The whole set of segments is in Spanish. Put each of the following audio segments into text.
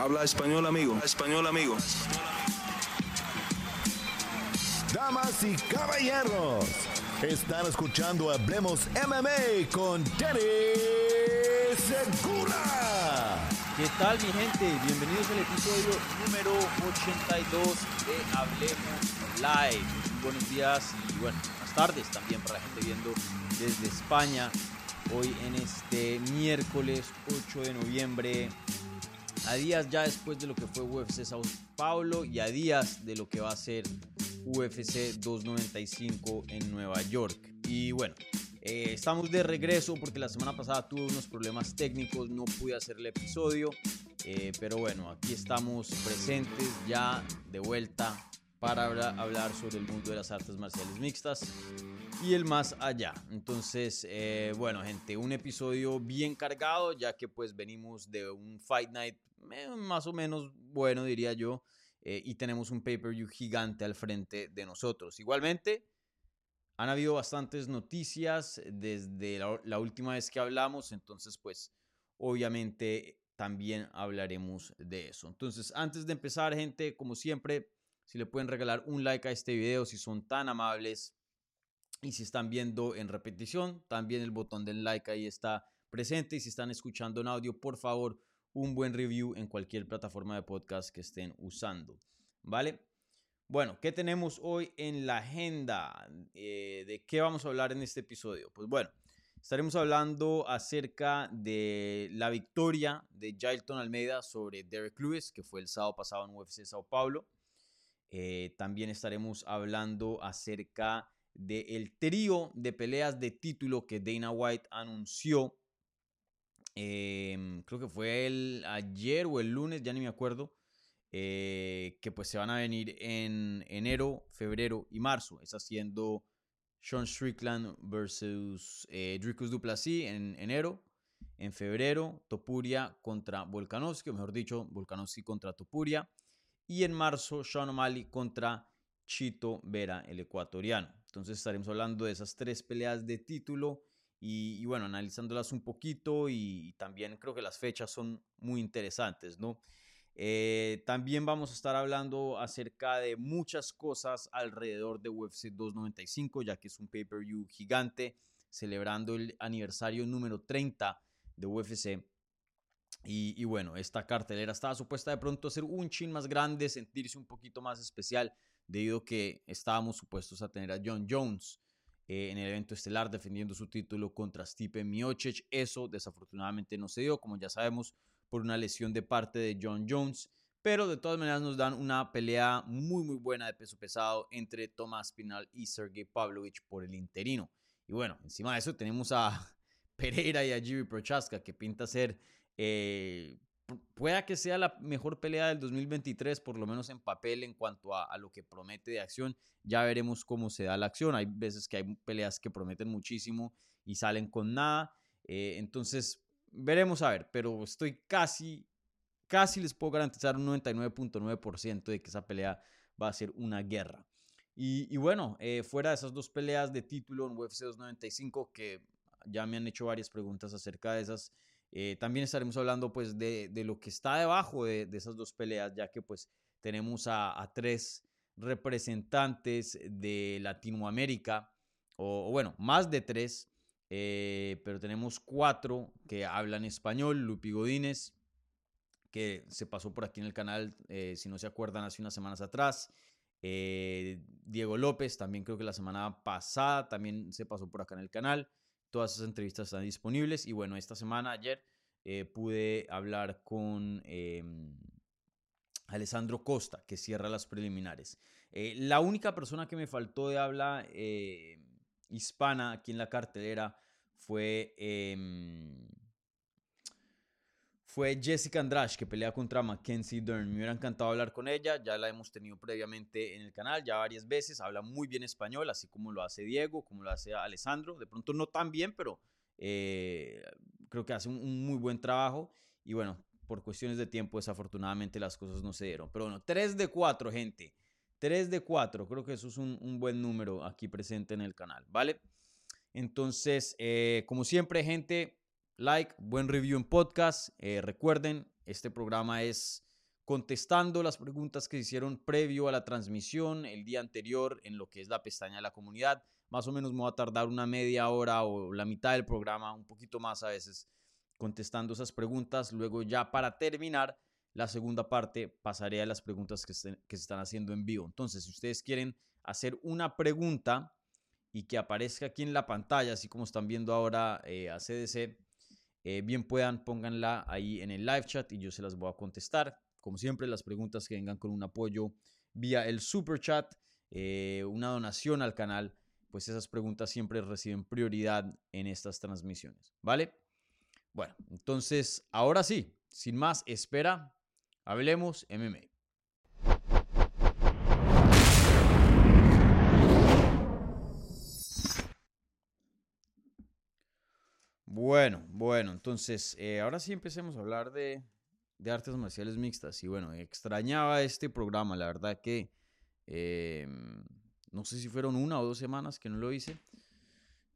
Habla español, amigo. español, amigo. Damas y caballeros, están escuchando Hablemos MMA con Danny Segura. ¿Qué tal mi gente? Bienvenidos al episodio número 82 de Hablemos Live. Buenos días y bueno, buenas tardes también para la gente viendo desde España. Hoy en este miércoles 8 de noviembre a días ya después de lo que fue UFC Sao Paulo y a días de lo que va a ser UFC 295 en Nueva York. Y bueno, eh, estamos de regreso porque la semana pasada tuve unos problemas técnicos, no pude hacer el episodio, eh, pero bueno, aquí estamos presentes ya de vuelta para hablar sobre el mundo de las artes marciales mixtas y el más allá. Entonces, eh, bueno, gente, un episodio bien cargado, ya que pues venimos de un Fight Night más o menos bueno, diría yo, eh, y tenemos un pay-per-view gigante al frente de nosotros. Igualmente, han habido bastantes noticias desde la, la última vez que hablamos, entonces pues obviamente también hablaremos de eso. Entonces, antes de empezar, gente, como siempre, si le pueden regalar un like a este video, si son tan amables, y si están viendo en repetición, también el botón del like ahí está presente. Y si están escuchando en audio, por favor, un buen review en cualquier plataforma de podcast que estén usando. ¿Vale? Bueno, ¿qué tenemos hoy en la agenda? Eh, ¿De qué vamos a hablar en este episodio? Pues bueno, estaremos hablando acerca de la victoria de Jailton Almeida sobre Derek Lewis, que fue el sábado pasado en UFC Sao Paulo. Eh, también estaremos hablando acerca del trío de peleas de título que Dana White anunció. Em, creo que fue el ayer o el lunes, ya ni me acuerdo. Eh, que pues se van a venir en enero, febrero y marzo. Es haciendo Sean Strickland versus eh, Dricus Duplessis en enero. En febrero, Topuria contra Volkanovski, o mejor dicho, Volkanovski contra Topuria. Y en marzo, Sean O'Malley contra Chito Vera, el ecuatoriano. Entonces estaremos hablando de esas tres peleas de título y, bueno, analizándolas un poquito y, también creo que las fechas son muy interesantes, ¿no? Eh, también vamos a estar hablando acerca de muchas cosas alrededor de UFC 295, ya que es un pay-per-view gigante celebrando el aniversario número 30 de UFC. Y, y, bueno, esta cartelera estaba supuesta de pronto a ser un chin más grande, sentirse un poquito más especial, debido a que estábamos supuestos a tener a John Jones eh, en el evento estelar defendiendo su título contra Stipe Miocic. Eso desafortunadamente no se dio, como ya sabemos, por una lesión de parte de John Jones. Pero de todas maneras nos dan una pelea muy muy buena de peso pesado entre Tomás Pinal y Sergey Pavlovich por el interino. Y bueno, encima de eso tenemos a Pereira y a Jimmy Prochaska que pinta ser eh, pueda que sea la mejor pelea del 2023, por lo menos en papel en cuanto a, lo que promete de acción. Ya veremos cómo se da la acción. Hay veces que hay peleas que prometen muchísimo y salen con nada. Eh, entonces, veremos a ver, pero estoy casi, casi les puedo garantizar un 99.9% de que esa pelea va a ser una guerra. Y, bueno, eh, fuera de esas dos peleas de título en UFC 295, que ya me han hecho varias preguntas acerca de esas, eh, también estaremos hablando pues de, lo que está debajo de, esas dos peleas, ya que pues tenemos a, tres representantes de Latinoamérica, o, bueno, más de tres, eh, pero tenemos cuatro que hablan español, Lupi Godínez, que se pasó por aquí en el canal, eh, si no se acuerdan, hace unas semanas atrás. Diego López, también creo que la semana pasada también se pasó por acá en el canal. Todas esas entrevistas están disponibles. Y bueno, esta semana, ayer, eh, pude hablar con em, Alessandro Costa, que cierra las preliminares. Eh, la única persona que me faltó de habla eh, hispana aquí en la cartelera fue em, fue Jessica Andrade, que pelea contra Mackenzie Dern. Me hubiera encantado hablar con ella, ya la hemos tenido previamente en el canal, ya varias veces. Habla muy bien español, así como lo hace Diego, como lo hace Alessandro. De pronto no tan bien, pero eh, creo que hace un, muy buen trabajo. Y bueno, por cuestiones de tiempo, desafortunadamente las cosas no se dieron. Pero bueno, 3 de 4, gente. 3 de 4, creo que eso es un, buen número aquí presente en el canal, ¿vale? Entonces, eh, como siempre, gente, like, buen review en podcast. Eh, recuerden, este programa es contestando las preguntas que se hicieron previo a la transmisión el día anterior en lo que es la pestaña de la comunidad. Más o menos me va a tardar una media hora o la mitad del programa, un poquito más a veces, contestando esas preguntas. Luego ya para terminar la segunda parte pasaré a las preguntas que, se están haciendo en vivo. Entonces, si ustedes quieren hacer una pregunta y que aparezca aquí en la pantalla, así como están viendo ahora eh, a CDC, eh, bien puedan, pónganla ahí en el live chat y yo se las voy a contestar. Como siempre, las preguntas que vengan con un apoyo vía el super chat, eh, una donación al canal, pues esas preguntas siempre reciben prioridad en estas transmisiones, ¿vale? Bueno, entonces, ahora sí, sin más espera, hablemos MMA. Bueno, bueno, entonces, eh, ahora sí empecemos a hablar de, de artes marciales mixtas. Y bueno, extrañaba este programa, la verdad que em, no sé si fueron una o dos semanas que no lo hice,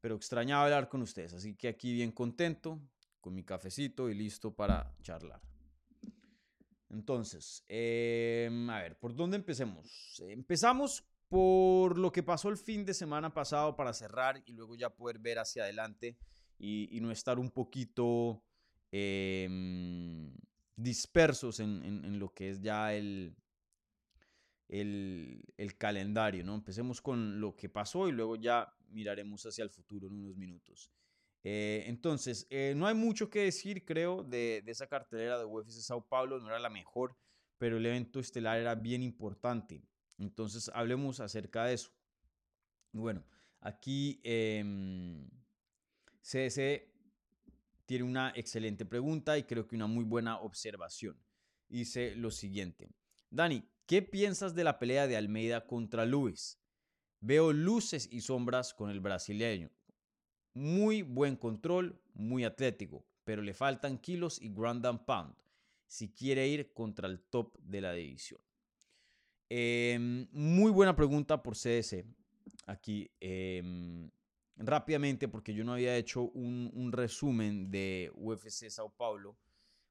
pero extrañaba hablar con ustedes. Así que aquí bien contento, con mi cafecito y listo para charlar. Entonces, em, a ver, ¿por dónde empecemos? Empezamos por lo que pasó el fin de semana pasado para cerrar y luego ya poder ver hacia adelante y, no estar un poquito em, dispersos en, lo que es ya el, el, calendario, ¿no? Empecemos con lo que pasó y luego ya miraremos hacia el futuro en unos minutos. Eh, entonces, eh, no hay mucho que decir, creo, de, de, esa cartelera de UFC Sao Paulo, no era la mejor, pero el evento estelar era bien importante. Entonces, hablemos acerca de eso. Bueno, aquí eh, CDC tiene una excelente pregunta y creo que una muy buena observación. Dice lo siguiente. Dani, ¿qué piensas de la pelea de Almeida contra Luis? Veo luces y sombras con el brasileño. Muy buen control, muy atlético, pero le faltan kilos y ground and pound si quiere ir contra el top de la división. Em, muy buena pregunta por CDC. Aquí. Em, rápidamente, porque yo no había hecho un, resumen de UFC Sao Paulo,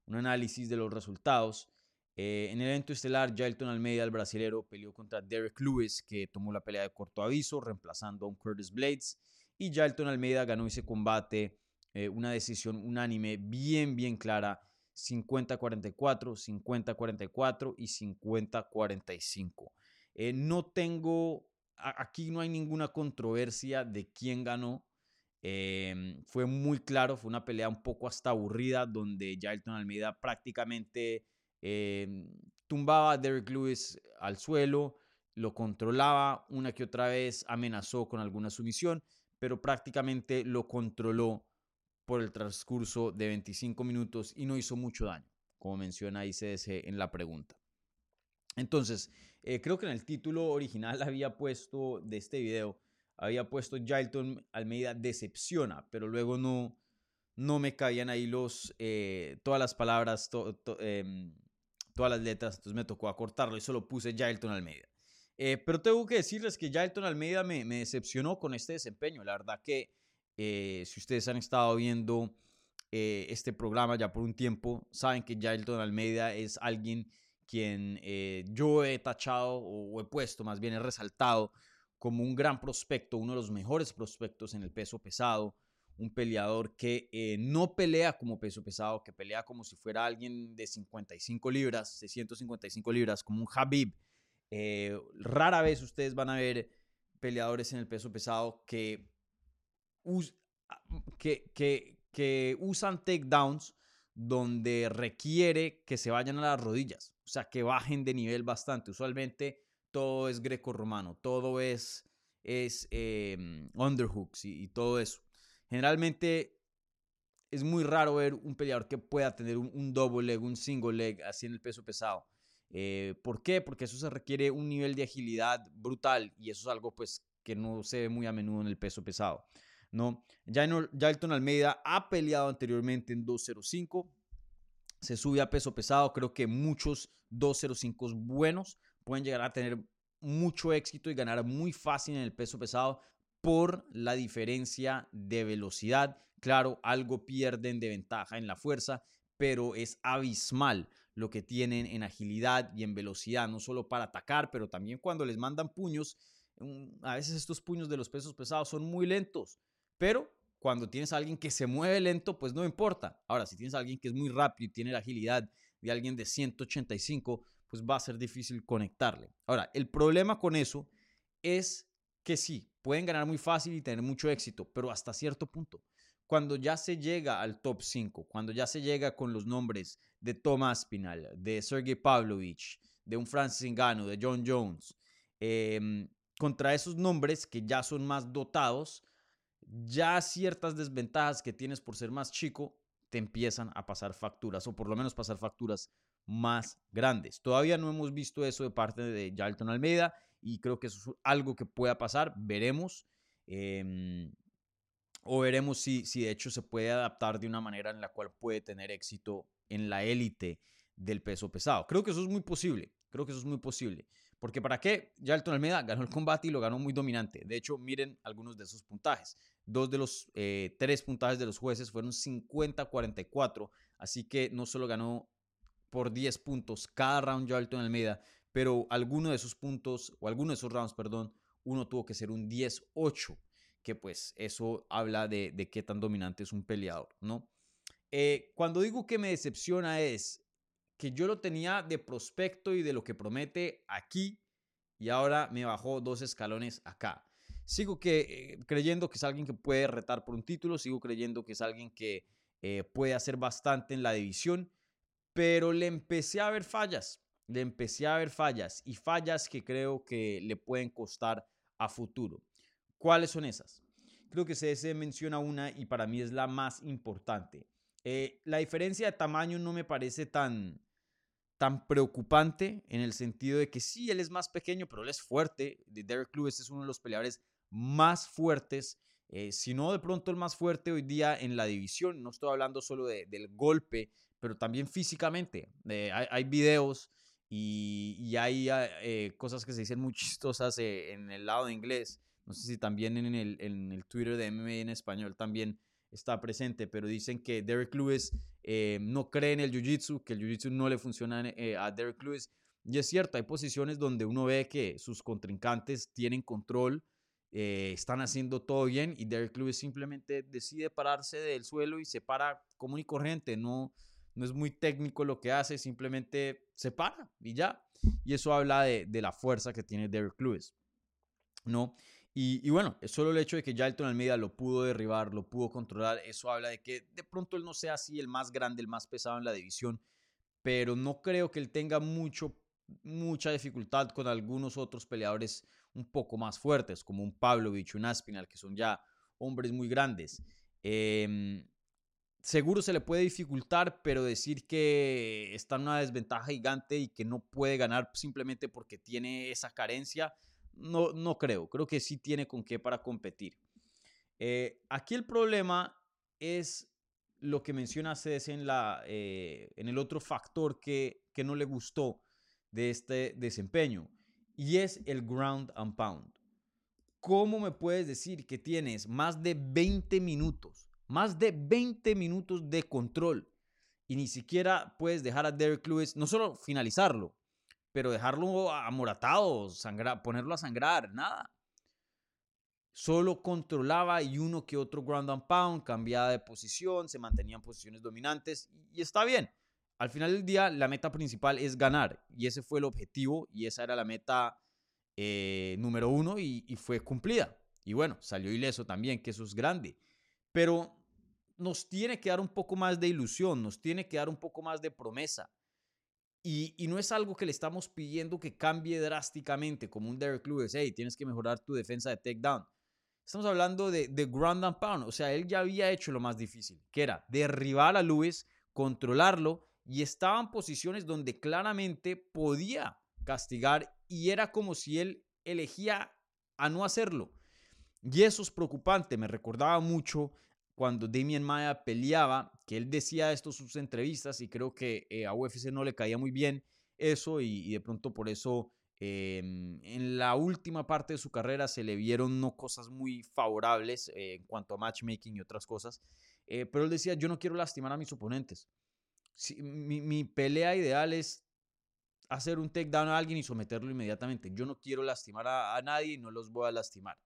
un análisis de los resultados. Eh, en el evento estelar, Jailton Almeida, el brasilero, peleó contra Derek Lewis, que tomó la pelea de corto aviso, reemplazando a un Curtis Blades. Y Jailton Almeida ganó ese combate, eh, una decisión unánime bien, bien clara, 50-44, 50-44 y 50-45. Eh, no tengo aquí no hay ninguna controversia de quién ganó. Em, fue muy claro, fue una pelea un poco hasta aburrida, donde Jailton Almeida prácticamente em, tumbaba a Derek Lewis al suelo, lo controlaba una que otra vez, amenazó con alguna sumisión, pero prácticamente lo controló por el transcurso de 25 minutos y no hizo mucho daño, como menciona ICS en la pregunta. Entonces, eh, creo que en el título original había puesto de este video, había puesto Jailton Almeida decepciona, pero luego no, no me caían ahí los, eh, todas las palabras, em, todas las letras, entonces me tocó acortarlo y solo puse Jailton Almeida. Eh, pero tengo que decirles que Jailton Almeida me, me, decepcionó con este desempeño. La verdad que si ustedes han estado viendo este programa ya por un tiempo, saben que Jailton Almeida es alguien quien eh, yo he tachado o he puesto, más bien he resaltado como un gran prospecto, uno de los mejores prospectos en el peso pesado, un peleador que eh, no pelea como peso pesado, que pelea como si fuera alguien de 55 libras, 655 libras, como un Habib. Eh, rara vez ustedes van a ver peleadores en el peso pesado que, que, que, que usan takedowns donde requiere que se vayan a las rodillas, o sea, que bajen de nivel bastante. Usualmente todo es greco-romano, todo es, es em, underhooks y, todo eso. Generalmente es muy raro ver un peleador que pueda tener un, double leg, un single leg, así en el peso pesado. Eh, ¿Por qué? Porque eso se requiere un nivel de agilidad brutal y eso es algo pues que no se ve muy a menudo en el peso pesado. ¿no? Jailton Almeida ha peleado anteriormente en 205, se sube a peso pesado, creo que muchos 205 buenos pueden llegar a tener mucho éxito y ganar muy fácil en el peso pesado por la diferencia de velocidad. Claro, algo pierden de ventaja en la fuerza, pero es abismal lo que tienen en agilidad y en velocidad, no solo para atacar, pero también cuando les mandan puños. mm, A veces estos puños de los pesos pesados son muy lentos, pero cuando tienes a alguien que se mueve lento, pues no importa. Ahora, si tienes a alguien que es muy rápido y tiene la agilidad de alguien de 185, pues va a ser difícil conectarle. Ahora, el problema con eso es que sí, pueden ganar muy fácil y tener mucho éxito, pero hasta cierto punto. Cuando ya se llega al top 5, cuando ya se llega con los nombres de Tomás Pinal, de Sergey Pavlovich, de un Francis Ngannou, de John Jones, em, contra esos nombres que ya son más dotados, ya ciertas desventajas que tienes por ser más chico te empiezan a pasar facturas, o por lo menos pasar facturas más grandes. Todavía no hemos visto eso de parte de Jalton Almeida y creo que eso es algo que pueda pasar, veremos. em, o veremos si, si de hecho se puede adaptar de una manera en la cual puede tener éxito en la élite del peso pesado. Creo que eso es muy posible, creo que eso es muy posible. Porque ¿para qué? Jalton Almeida ganó el combate y lo ganó muy dominante. De hecho, miren algunos de esos puntajes. Dos de los eh, tres puntajes de los jueces fueron 50-44. Así que no solo ganó por 10 puntos cada round Jalton Almeida, pero alguno de esos puntos, o alguno de esos rounds, perdón, uno tuvo que ser un 10-8, que pues eso habla de, de, qué tan dominante es un peleador, ¿no? Eh, cuando digo que me decepciona es que yo lo tenía de prospecto y de lo que promete aquí y ahora me bajó dos escalones acá. Sigo eh, creyendo que es alguien que puede retar por un título, sigo creyendo que es alguien que eh, puede hacer bastante en la división, pero le empecé a ver fallas, le empecé a ver fallas y fallas que creo que le pueden costar a futuro. ¿Cuáles son esas? Creo que se menciona una y para mí es la más importante. Eh, la diferencia de tamaño no me parece tan, tan preocupante en el sentido de que sí, él es más pequeño, pero él es fuerte. Derek Lewis es uno de los peleadores más fuertes, eh, si no de pronto el más fuerte hoy día en la división. No estoy hablando solo de, del golpe, pero también físicamente. Eh, hay, hay, videos y, y hay eh, cosas que se dicen muy chistosas eh, en el lado de inglés. No sé si también en el, en el Twitter de MMA en español también está presente, pero dicen que Derek Lewis eh, no cree en el Jiu-Jitsu, que el Jiu-Jitsu no le funciona eh, a Derek Lewis. Y es cierto, hay posiciones donde uno ve que sus contrincantes tienen control, eh, están haciendo todo bien y Derek Lewis simplemente decide pararse del suelo y se para común y corriente, no, no es muy técnico lo que hace, simplemente se para y ya. Y eso habla de, de la fuerza que tiene Derek Lewis, ¿no? Y, y, bueno, solo el hecho de que Jalton Almeida lo pudo derribar, lo pudo controlar, eso habla de que de pronto él no sea así el más grande, el más pesado en la división, pero no creo que él tenga mucho, mucha dificultad con algunos otros peleadores un poco más fuertes, como un Pavlovich, un Aspinal, que son ya hombres muy grandes. Eh, seguro se le puede dificultar, pero decir que está en una desventaja gigante y que no puede ganar simplemente porque tiene esa carencia, no, no creo. Creo que sí tiene con qué para competir. Eh, aquí el problema es lo que menciona CS en, la, eh, en el otro factor que, que no le gustó de este desempeño y es el ground and pound. ¿Cómo me puedes decir que tienes más de 20 minutos, más de 20 minutos de control y ni siquiera puedes dejar a Derek Lewis, no solo finalizarlo, pero dejarlo amoratado, sangrar, ponerlo a sangrar, nada. Solo controlaba y uno que otro ground and pound, cambiaba de posición, se mantenía en posiciones dominantes y está bien. Al final del día, la meta principal es ganar y ese fue el objetivo y esa era la meta eh, número uno y, fue cumplida. Y bueno, salió ileso también, que eso es grande. Pero nos tiene que dar un poco más de ilusión, nos tiene que dar un poco más de promesa. Y, y, no es algo que le estamos pidiendo que cambie drásticamente, como un Derek Lewis, hey, tienes que mejorar tu defensa de takedown. Estamos hablando de, de ground and pound, o sea, él ya había hecho lo más difícil, que era derribar a Lewis, controlarlo, y estaba en posiciones donde claramente podía castigar, y era como si él elegía a no hacerlo. Y eso es preocupante, me recordaba mucho cuando Damien Maya peleaba, que él decía esto en sus entrevistas y creo que eh, a UFC no le caía muy bien eso y, de pronto por eso eh, en la última parte de su carrera se le vieron no cosas muy favorables eh, en cuanto a matchmaking y otras cosas, pero él decía yo no quiero lastimar a mis oponentes. Mi, mi pelea ideal es hacer un takedown a alguien y someterlo inmediatamente. Yo no quiero lastimar a, a nadie y no los voy a lastimar.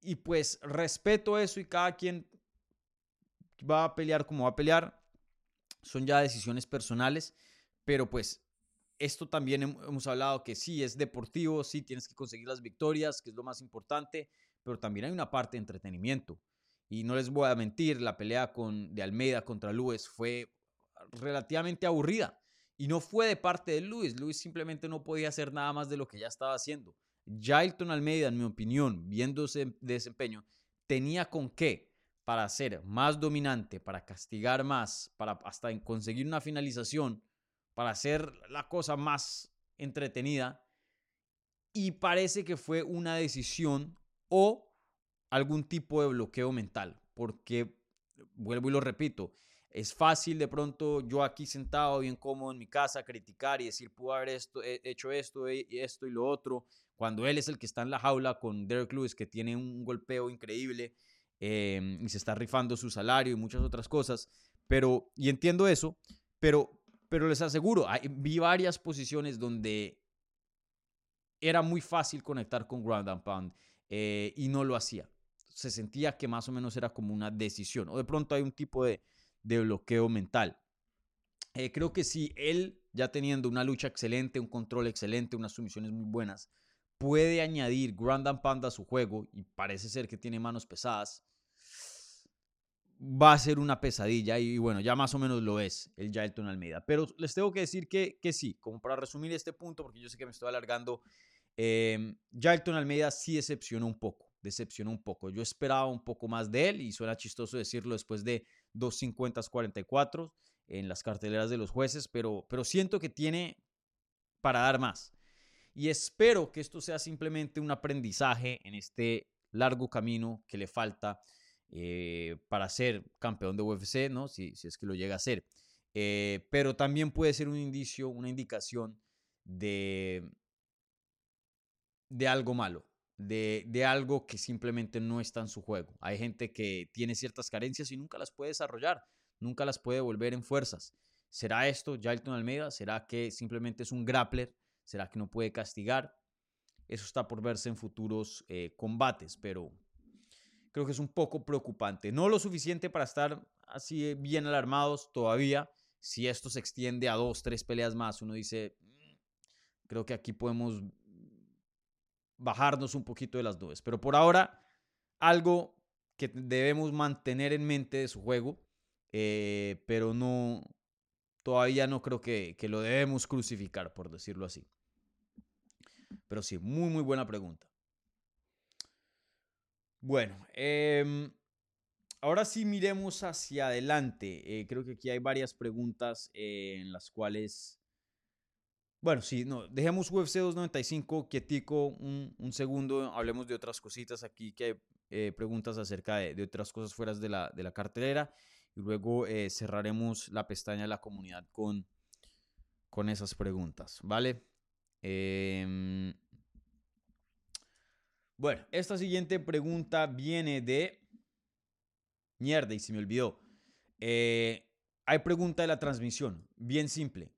Y pues respeto eso y cada quien va a pelear como va a pelear. Son ya decisiones personales, pero pues esto también hem- hemos hablado que sí es deportivo, sí tienes que conseguir las victorias, que es lo más importante, pero también hay una parte de entretenimiento. Y no les voy a mentir, la pelea con, de Almeida contra Luis fue relativamente aburrida. Y no fue de parte de Luis. Luis simplemente no podía hacer nada más de lo que ya estaba haciendo. Jailton Almeida, en mi opinión, viendo ese desempeño, tenía con qué para ser más dominante, para castigar más, para hasta conseguir una finalización, para hacer la cosa más entretenida. Y parece que fue una decisión o algún tipo de bloqueo mental, porque, vuelvo y lo repito, es fácil de pronto yo aquí sentado bien cómodo en mi casa criticar y decir, pudo haber esto, he- hecho esto, e- esto y lo otro, cuando él es el que está en la jaula con Derek Lewis, que tiene un golpeo increíble eh, y se está rifando su salario y muchas otras cosas, pero, y entiendo eso, pero, pero les aseguro, hay- vi varias posiciones donde era muy fácil conectar con Ground and Pound eh, y no lo hacía. Se sentía que más o menos era como una decisión, o de pronto hay un tipo de, de bloqueo mental. Eh, creo que si él, ya teniendo una lucha excelente, un control excelente, unas sumisiones muy buenas, puede añadir Grand and Pound a su juego, y parece ser que tiene manos pesadas, va a ser una pesadilla, y bueno, ya más o menos lo es el Jailton Almeida. Pero les tengo que decir que, que sí, como para resumir este punto, porque yo sé que me estoy alargando, eh, Almeida sí decepcionó un poco, decepcionó un poco. Yo esperaba un poco más de él, y suena chistoso decirlo después de 250-44 en las carteleras de los jueces, pero, pero siento que tiene para dar más. Y espero que esto sea simplemente un aprendizaje en este largo camino que le falta eh, para ser campeón de UFC, ¿no? Si, si es que lo llega a ser. Eh, pero también puede ser un indicio, una indicación de, de algo malo, de, de algo que simplemente no está en su juego. Hay gente que tiene ciertas carencias y nunca las puede desarrollar, nunca las puede volver en fuerzas. ¿Será esto Jailton Almeida? ¿Será que simplemente es un grappler? ¿Será que no puede castigar? Eso está por verse en futuros eh, combates, pero creo que es un poco preocupante. No lo suficiente para estar así bien alarmados todavía. Si esto se extiende a dos, tres peleas más, uno dice, "Mm, creo que aquí podemos bajarnos un poquito de las nubes. Pero por ahora, algo que debemos mantener en mente de su juego, eh, pero no, todavía no creo que, que lo debemos crucificar, por decirlo así. Pero sí, muy, muy buena pregunta. Bueno, em, ahora sí miremos hacia adelante. Eh, creo que aquí hay varias preguntas eh, en las cuales... Bueno, sí, no, dejemos UFC 295 quietico un, un segundo, hablemos de otras cositas aquí, que hay eh, preguntas acerca de, de otras cosas fuera de la, de la cartelera y luego eh, cerraremos la pestaña de la comunidad con, con esas preguntas, ¿vale? Em, bueno, esta siguiente pregunta viene de... Mierda, y se me olvidó. Eh, hay pregunta de la transmisión, bien simple.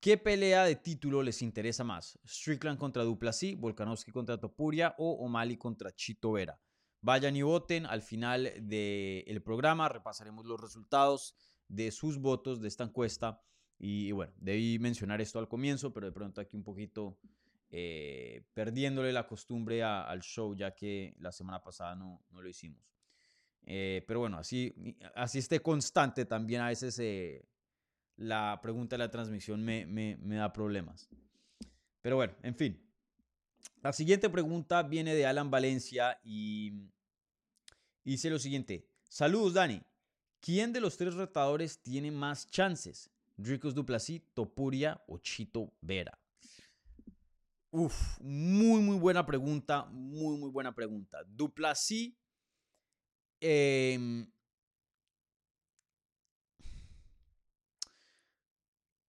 ¿Qué pelea de título les interesa más? ¿Strickland contra Duplessis, Volkanovski contra Topuria o O'Malley contra Chito Vera? Vayan y voten al final del programa, repasaremos los resultados de sus votos de esta encuesta. Y, bueno, debí mencionar esto al comienzo, pero de pronto aquí un poquito eh, perdiéndole la costumbre al show, ya que la semana pasada no, no lo hicimos. Eh, pero bueno, así, así esté constante también a veces eh, la pregunta de la transmisión me, me- da problemas. Pero bueno, en fin. La siguiente pregunta viene de Alan Valencia y dice lo siguiente. Saludos, Dani. ¿Quién de los tres retadores tiene más chances? ¿Dricus Duplessis, Topuria o Chito Vera? Uf, muy, muy buena pregunta. Muy, muy buena pregunta. Duplessis. em,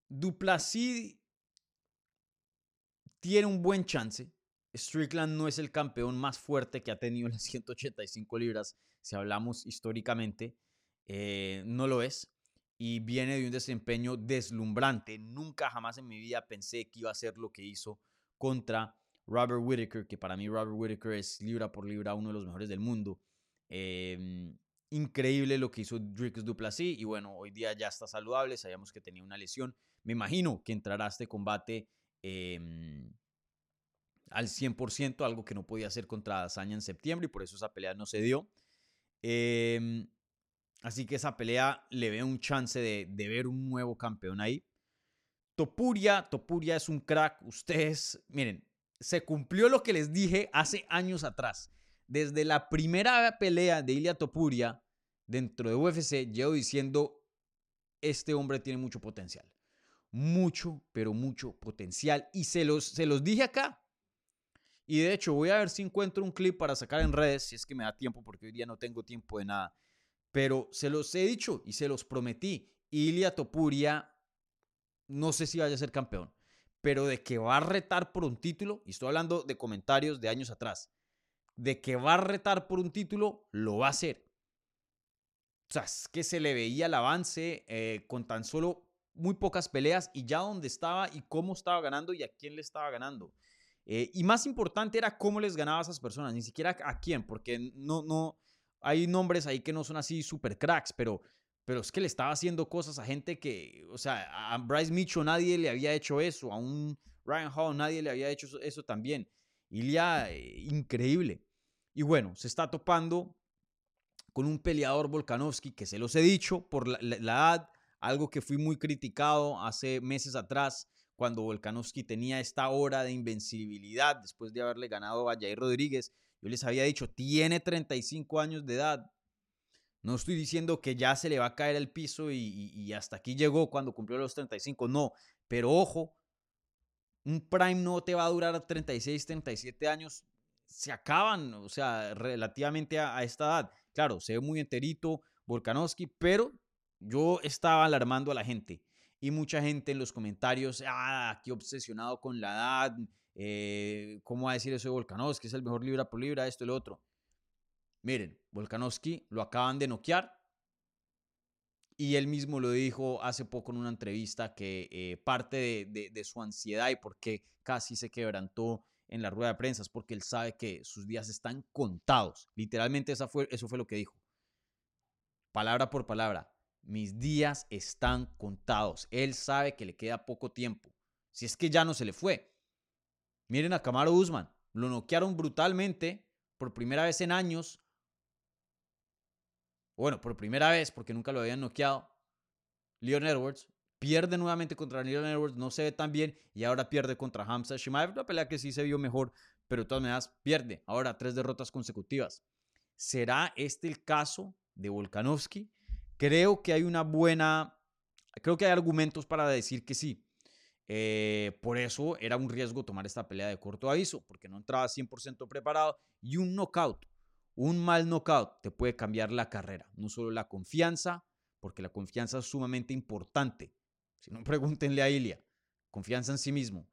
Duplessis tiene un buen chance. Strickland no es el campeón más fuerte que ha tenido en las 185 libras, si hablamos históricamente. eh, no lo es. Y viene de un desempeño deslumbrante. Nunca jamás en mi vida pensé que iba a hacer lo que hizo contra Robert Whittaker, que para mí Robert Whittaker es libra por libra uno de los mejores del mundo. Em, increíble lo que hizo Drix Duplessis y bueno, hoy día ya está saludable, sabíamos que tenía una lesión. Me imagino que entrará a este combate em, al 100%, algo que no podía hacer contra Dazaña en septiembre y por eso esa pelea no se dio. Em, así que esa pelea le veo un chance de, de ver un nuevo campeón ahí. Topuria, Topuria es un crack. Ustedes, miren, se cumplió lo que les dije hace años atrás. Desde la primera pelea de Ilya Topuria dentro de UFC, llevo diciendo, este hombre tiene mucho potencial. Mucho, pero mucho potencial. Y se los, se los dije acá. Y de hecho, voy a ver si encuentro un clip para sacar en redes, si es que me da tiempo, porque hoy día no tengo tiempo de nada. Pero se los he dicho y se los prometí. Ilya Topuria, no sé si vaya a ser campeón pero de que va a retar por un título, y estoy hablando de comentarios de años atrás, de que va a retar por un título, lo va a hacer. O sea, es que se le veía el avance eh, con tan solo muy pocas peleas y ya dónde estaba y cómo estaba ganando y a quién le estaba ganando. Eh, y más importante era cómo les ganaba a esas personas, ni siquiera a quién, porque no, no, hay nombres ahí que no son así super cracks, pero pero es que le estaba haciendo cosas a gente que, o sea, a Bryce Mitchell nadie le había hecho eso, a un Ryan Hall nadie le había hecho eso, también. Ilya, eh, increíble. Y bueno, se está topando con un peleador Volkanovski que se los he dicho por la, edad, algo que fui muy criticado hace meses atrás cuando Volkanovski tenía esta hora de invencibilidad después de haberle ganado a Jair Rodríguez. Yo les había dicho, tiene 35 años de edad, no estoy diciendo que ya se le va a caer el piso y, hasta aquí llegó cuando cumplió los 35, no, pero ojo, un prime no te va a durar 36, 37 años, se acaban, o sea, relativamente a, esta edad. Claro, se ve muy enterito Volkanovski, pero yo estaba alarmando a la gente y mucha gente en los comentarios, ah, aquí obsesionado con la edad, eh, ¿cómo va a decir eso de Volkanovski? Es el mejor libra por libra, esto y lo otro. Miren, Volkanovski lo acaban de noquear y él mismo lo dijo hace poco en una entrevista que eh, parte de, su ansiedad y por qué casi se quebrantó en la rueda de prensa es porque él sabe que sus días están contados. Literalmente esa fue, eso fue lo que dijo. Palabra por palabra, mis días están contados. Él sabe que le queda poco tiempo. Si es que ya no se le fue. Miren a Camaro Usman. Lo noquearon brutalmente por primera vez en años bueno, por primera vez, porque nunca lo habían noqueado, Leon Edwards pierde nuevamente contra Leon Edwards, no se ve tan bien y ahora pierde contra Hamza Shimaev, una pelea que sí se vio mejor, pero de todas maneras pierde. Ahora tres derrotas consecutivas. ¿Será este el caso de Volkanovski? Creo que hay una buena, creo que hay argumentos para decir que sí. Eh, por eso era un riesgo tomar esta pelea de corto aviso, porque no entraba 100% preparado y un knockout un mal knockout te puede cambiar la carrera, no solo la confianza, porque la confianza es sumamente importante. Si no, pregúntenle a Ilia. Confianza en sí mismo.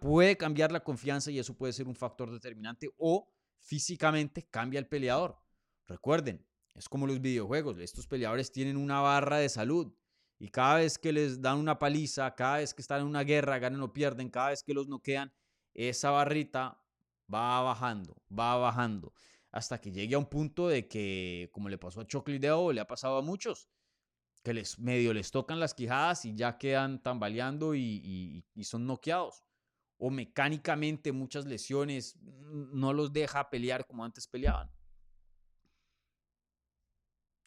puede cambiar la confianza y eso puede ser un factor determinante o físicamente cambia el peleador. Recuerden, es como los videojuegos. Estos peleadores tienen una barra de salud y cada vez que les dan una paliza, cada vez que están en una guerra, ganan o pierden, cada vez que los noquean, esa barrita va bajando, va bajando hasta que llegue a un punto de que, como le pasó a Choclideo, le ha pasado a muchos, que les medio les tocan las quijadas y ya quedan tambaleando y, son noqueados. O mecánicamente muchas lesiones no los deja pelear como antes peleaban.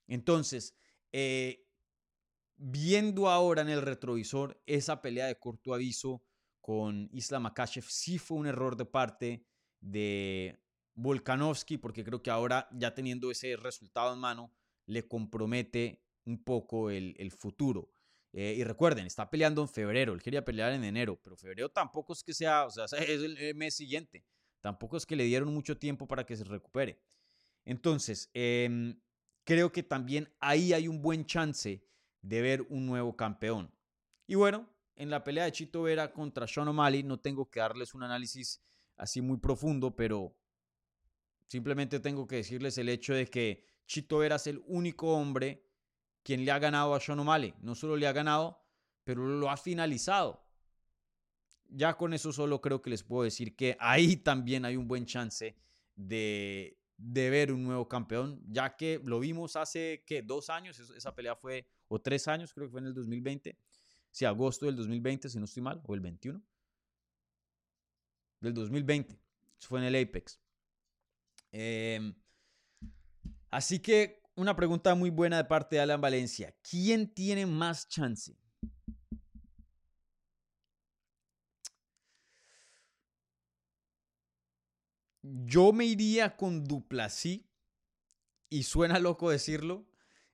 Entonces, eh, viendo ahora en el retrovisor esa pelea de corto aviso con Islam Makashev, sí fue un error de parte de Volkanovski, porque creo que ahora ya teniendo ese resultado en mano, le compromete un poco el, futuro. Eh, y recuerden, está peleando en febrero, él quería pelear en enero, pero febrero tampoco es que sea, o sea, es el mes siguiente, tampoco es que le dieron mucho tiempo para que se recupere. Entonces, em, creo que también ahí hay un buen chance de ver un nuevo campeón. Y bueno, en la pelea de Chito Vera contra Sean O'Malley, no tengo que darles un análisis así muy profundo, pero Simplemente tengo que decirles el hecho de que Chito Vera es el único hombre quien le ha ganado a Sean O'Malley. No solo le ha ganado, pero lo ha finalizado. Ya con eso solo creo que les puedo decir que ahí también hay un buen chance de, de ver un nuevo campeón, ya que lo vimos hace, ¿qué? Dos años, esa pelea fue, o tres años, creo que fue en el 2020. Sí, agosto del 2020, si no estoy mal, o el 21. Del 2020. Eso fue en el Apex. Em, así que una pregunta muy buena de parte de Alan Valencia. ¿Quién tiene más chance? Yo me iría con Duplasí. Y suena loco decirlo.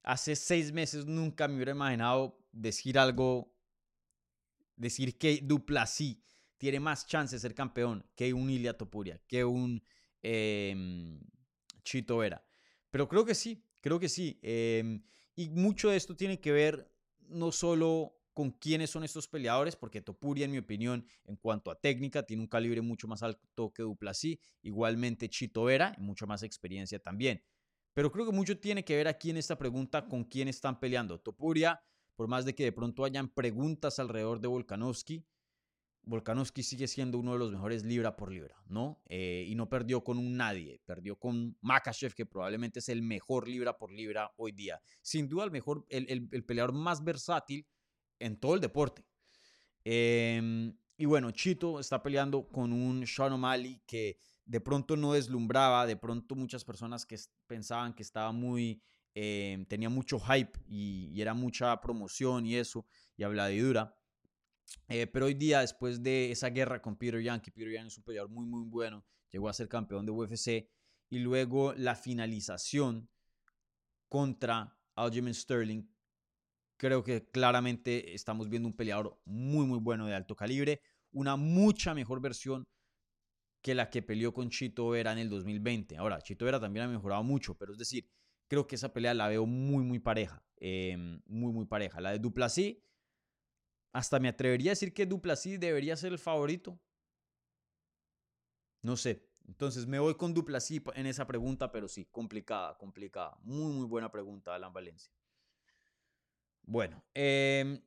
Hace seis meses nunca me hubiera imaginado decir algo. Decir que Duplasí tiene más chance de ser campeón que un Ilia Topuria, que un em, Chito Vera. Pero creo que sí, creo que sí. Em, y mucho de esto tiene que ver no solo con quiénes son estos peleadores, porque Topuria, en mi opinión, en cuanto a técnica, tiene un calibre mucho más alto que Duplasí, igualmente Chito Vera, mucha más experiencia también. Pero creo que mucho tiene que ver aquí en esta pregunta con quién están peleando. Topuria, por más de que de pronto hayan preguntas alrededor de Volkanovski, Volkanovski sigue siendo uno de los mejores libra por libra, ¿no? Eh, y no perdió con un nadie, perdió con Makachev, que probablemente es el mejor libra por libra hoy día. Sin duda, el mejor, el peleador más versátil en todo el deporte. Em, y bueno, Chito está peleando con un Sean O'Malley que de pronto no deslumbraba, de pronto muchas personas que pensaban que estaba muy, em, tenía mucho hype y, era mucha promoción y eso, y habladidura. Eh, pero hoy día, después de esa guerra con Peter Young, que Peter Young es un peleador muy, muy bueno, llegó a ser campeón de UFC, y luego la finalización contra Aljamain Sterling, Creo que claramente estamos viendo un peleador muy, muy bueno de alto calibre. Una mucha mejor versión que la que peleó con Chito Vera en el 2020. Ahora, Chito Vera también ha mejorado mucho, pero es decir, creo que esa pelea la veo muy, muy pareja. Em, muy, muy pareja. La de Duplasí, hasta me atrevería a decir que Duplasí debería ser el favorito. No sé. Entonces me voy con Duplasí en esa pregunta, pero sí, complicada, complicada. Muy, muy buena pregunta, Alan Valencia. Bueno, em,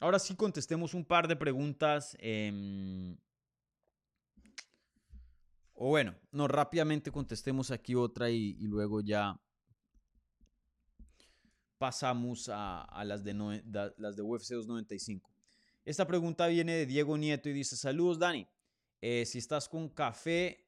ahora sí contestemos un par de preguntas. Em, o bueno, no, rápidamente contestemos aquí otra y, luego ya pasamos a, las, de las de UFC 295. Esta pregunta viene de Diego Nieto y dice, saludos Dani, eh, si estás con café,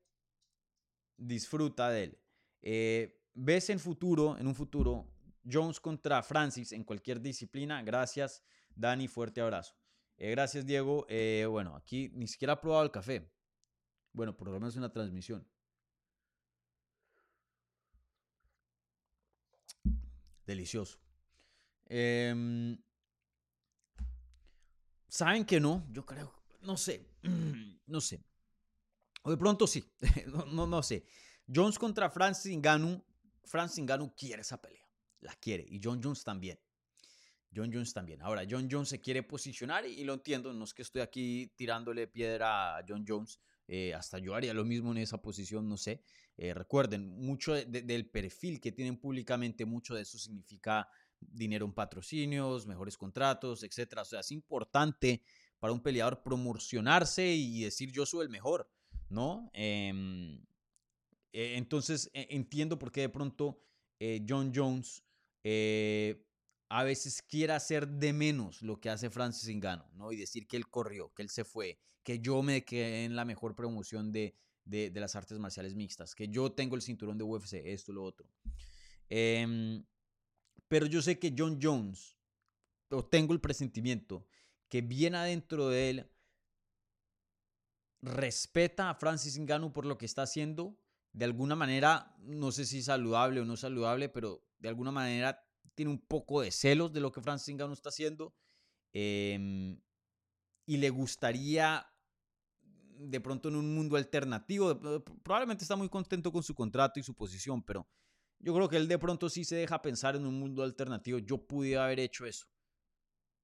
disfruta de él. Eh, ¿Ves en futuro, en un futuro, Jones contra Francis en cualquier disciplina. Gracias, Dani. Fuerte abrazo. Eh, gracias, Diego. Bueno, aquí ni siquiera he probado el café. Bueno, por lo menos una transmisión. Delicioso. Em, ¿Saben que no? Yo creo, no sé, no sé. O de pronto sí, no, sé. Jones contra Francis Ngannou. Francis Ngannou quiere esa pelea la quiere. Y John Jones también. John Jones también. Ahora, John Jones se quiere posicionar y, lo entiendo. No es que estoy aquí tirándole piedra a John Jones. Eh, hasta yo haría lo mismo en esa posición, no sé. Eh, recuerden, mucho del perfil que tienen públicamente, mucho de eso significa dinero en patrocinios, mejores contratos, etc. O sea, es importante para un peleador promocionarse y decir yo soy el mejor, ¿no? Em, eh, entonces, e, entiendo por qué de pronto John Jones eh, a veces quiere hacer de menos lo que hace Francis Ngannou, ¿no? Y decir que él corrió, que él se fue, que yo me quedé en la mejor promoción de, de, las artes marciales mixtas, que yo tengo el cinturón de UFC, esto, lo otro. Em, pero yo sé que John Jones, o tengo el presentimiento, que bien adentro de él respeta a Francis Ngannou por lo que está haciendo, de alguna manera, no sé si saludable o no saludable, pero de alguna manera tiene un poco de celos de lo que Francis Ngannou está haciendo em, y le gustaría de pronto en un mundo alternativo, probablemente está muy contento con su contrato y su posición, pero yo creo que él de pronto sí se deja pensar en un mundo alternativo. Yo pude haber hecho eso.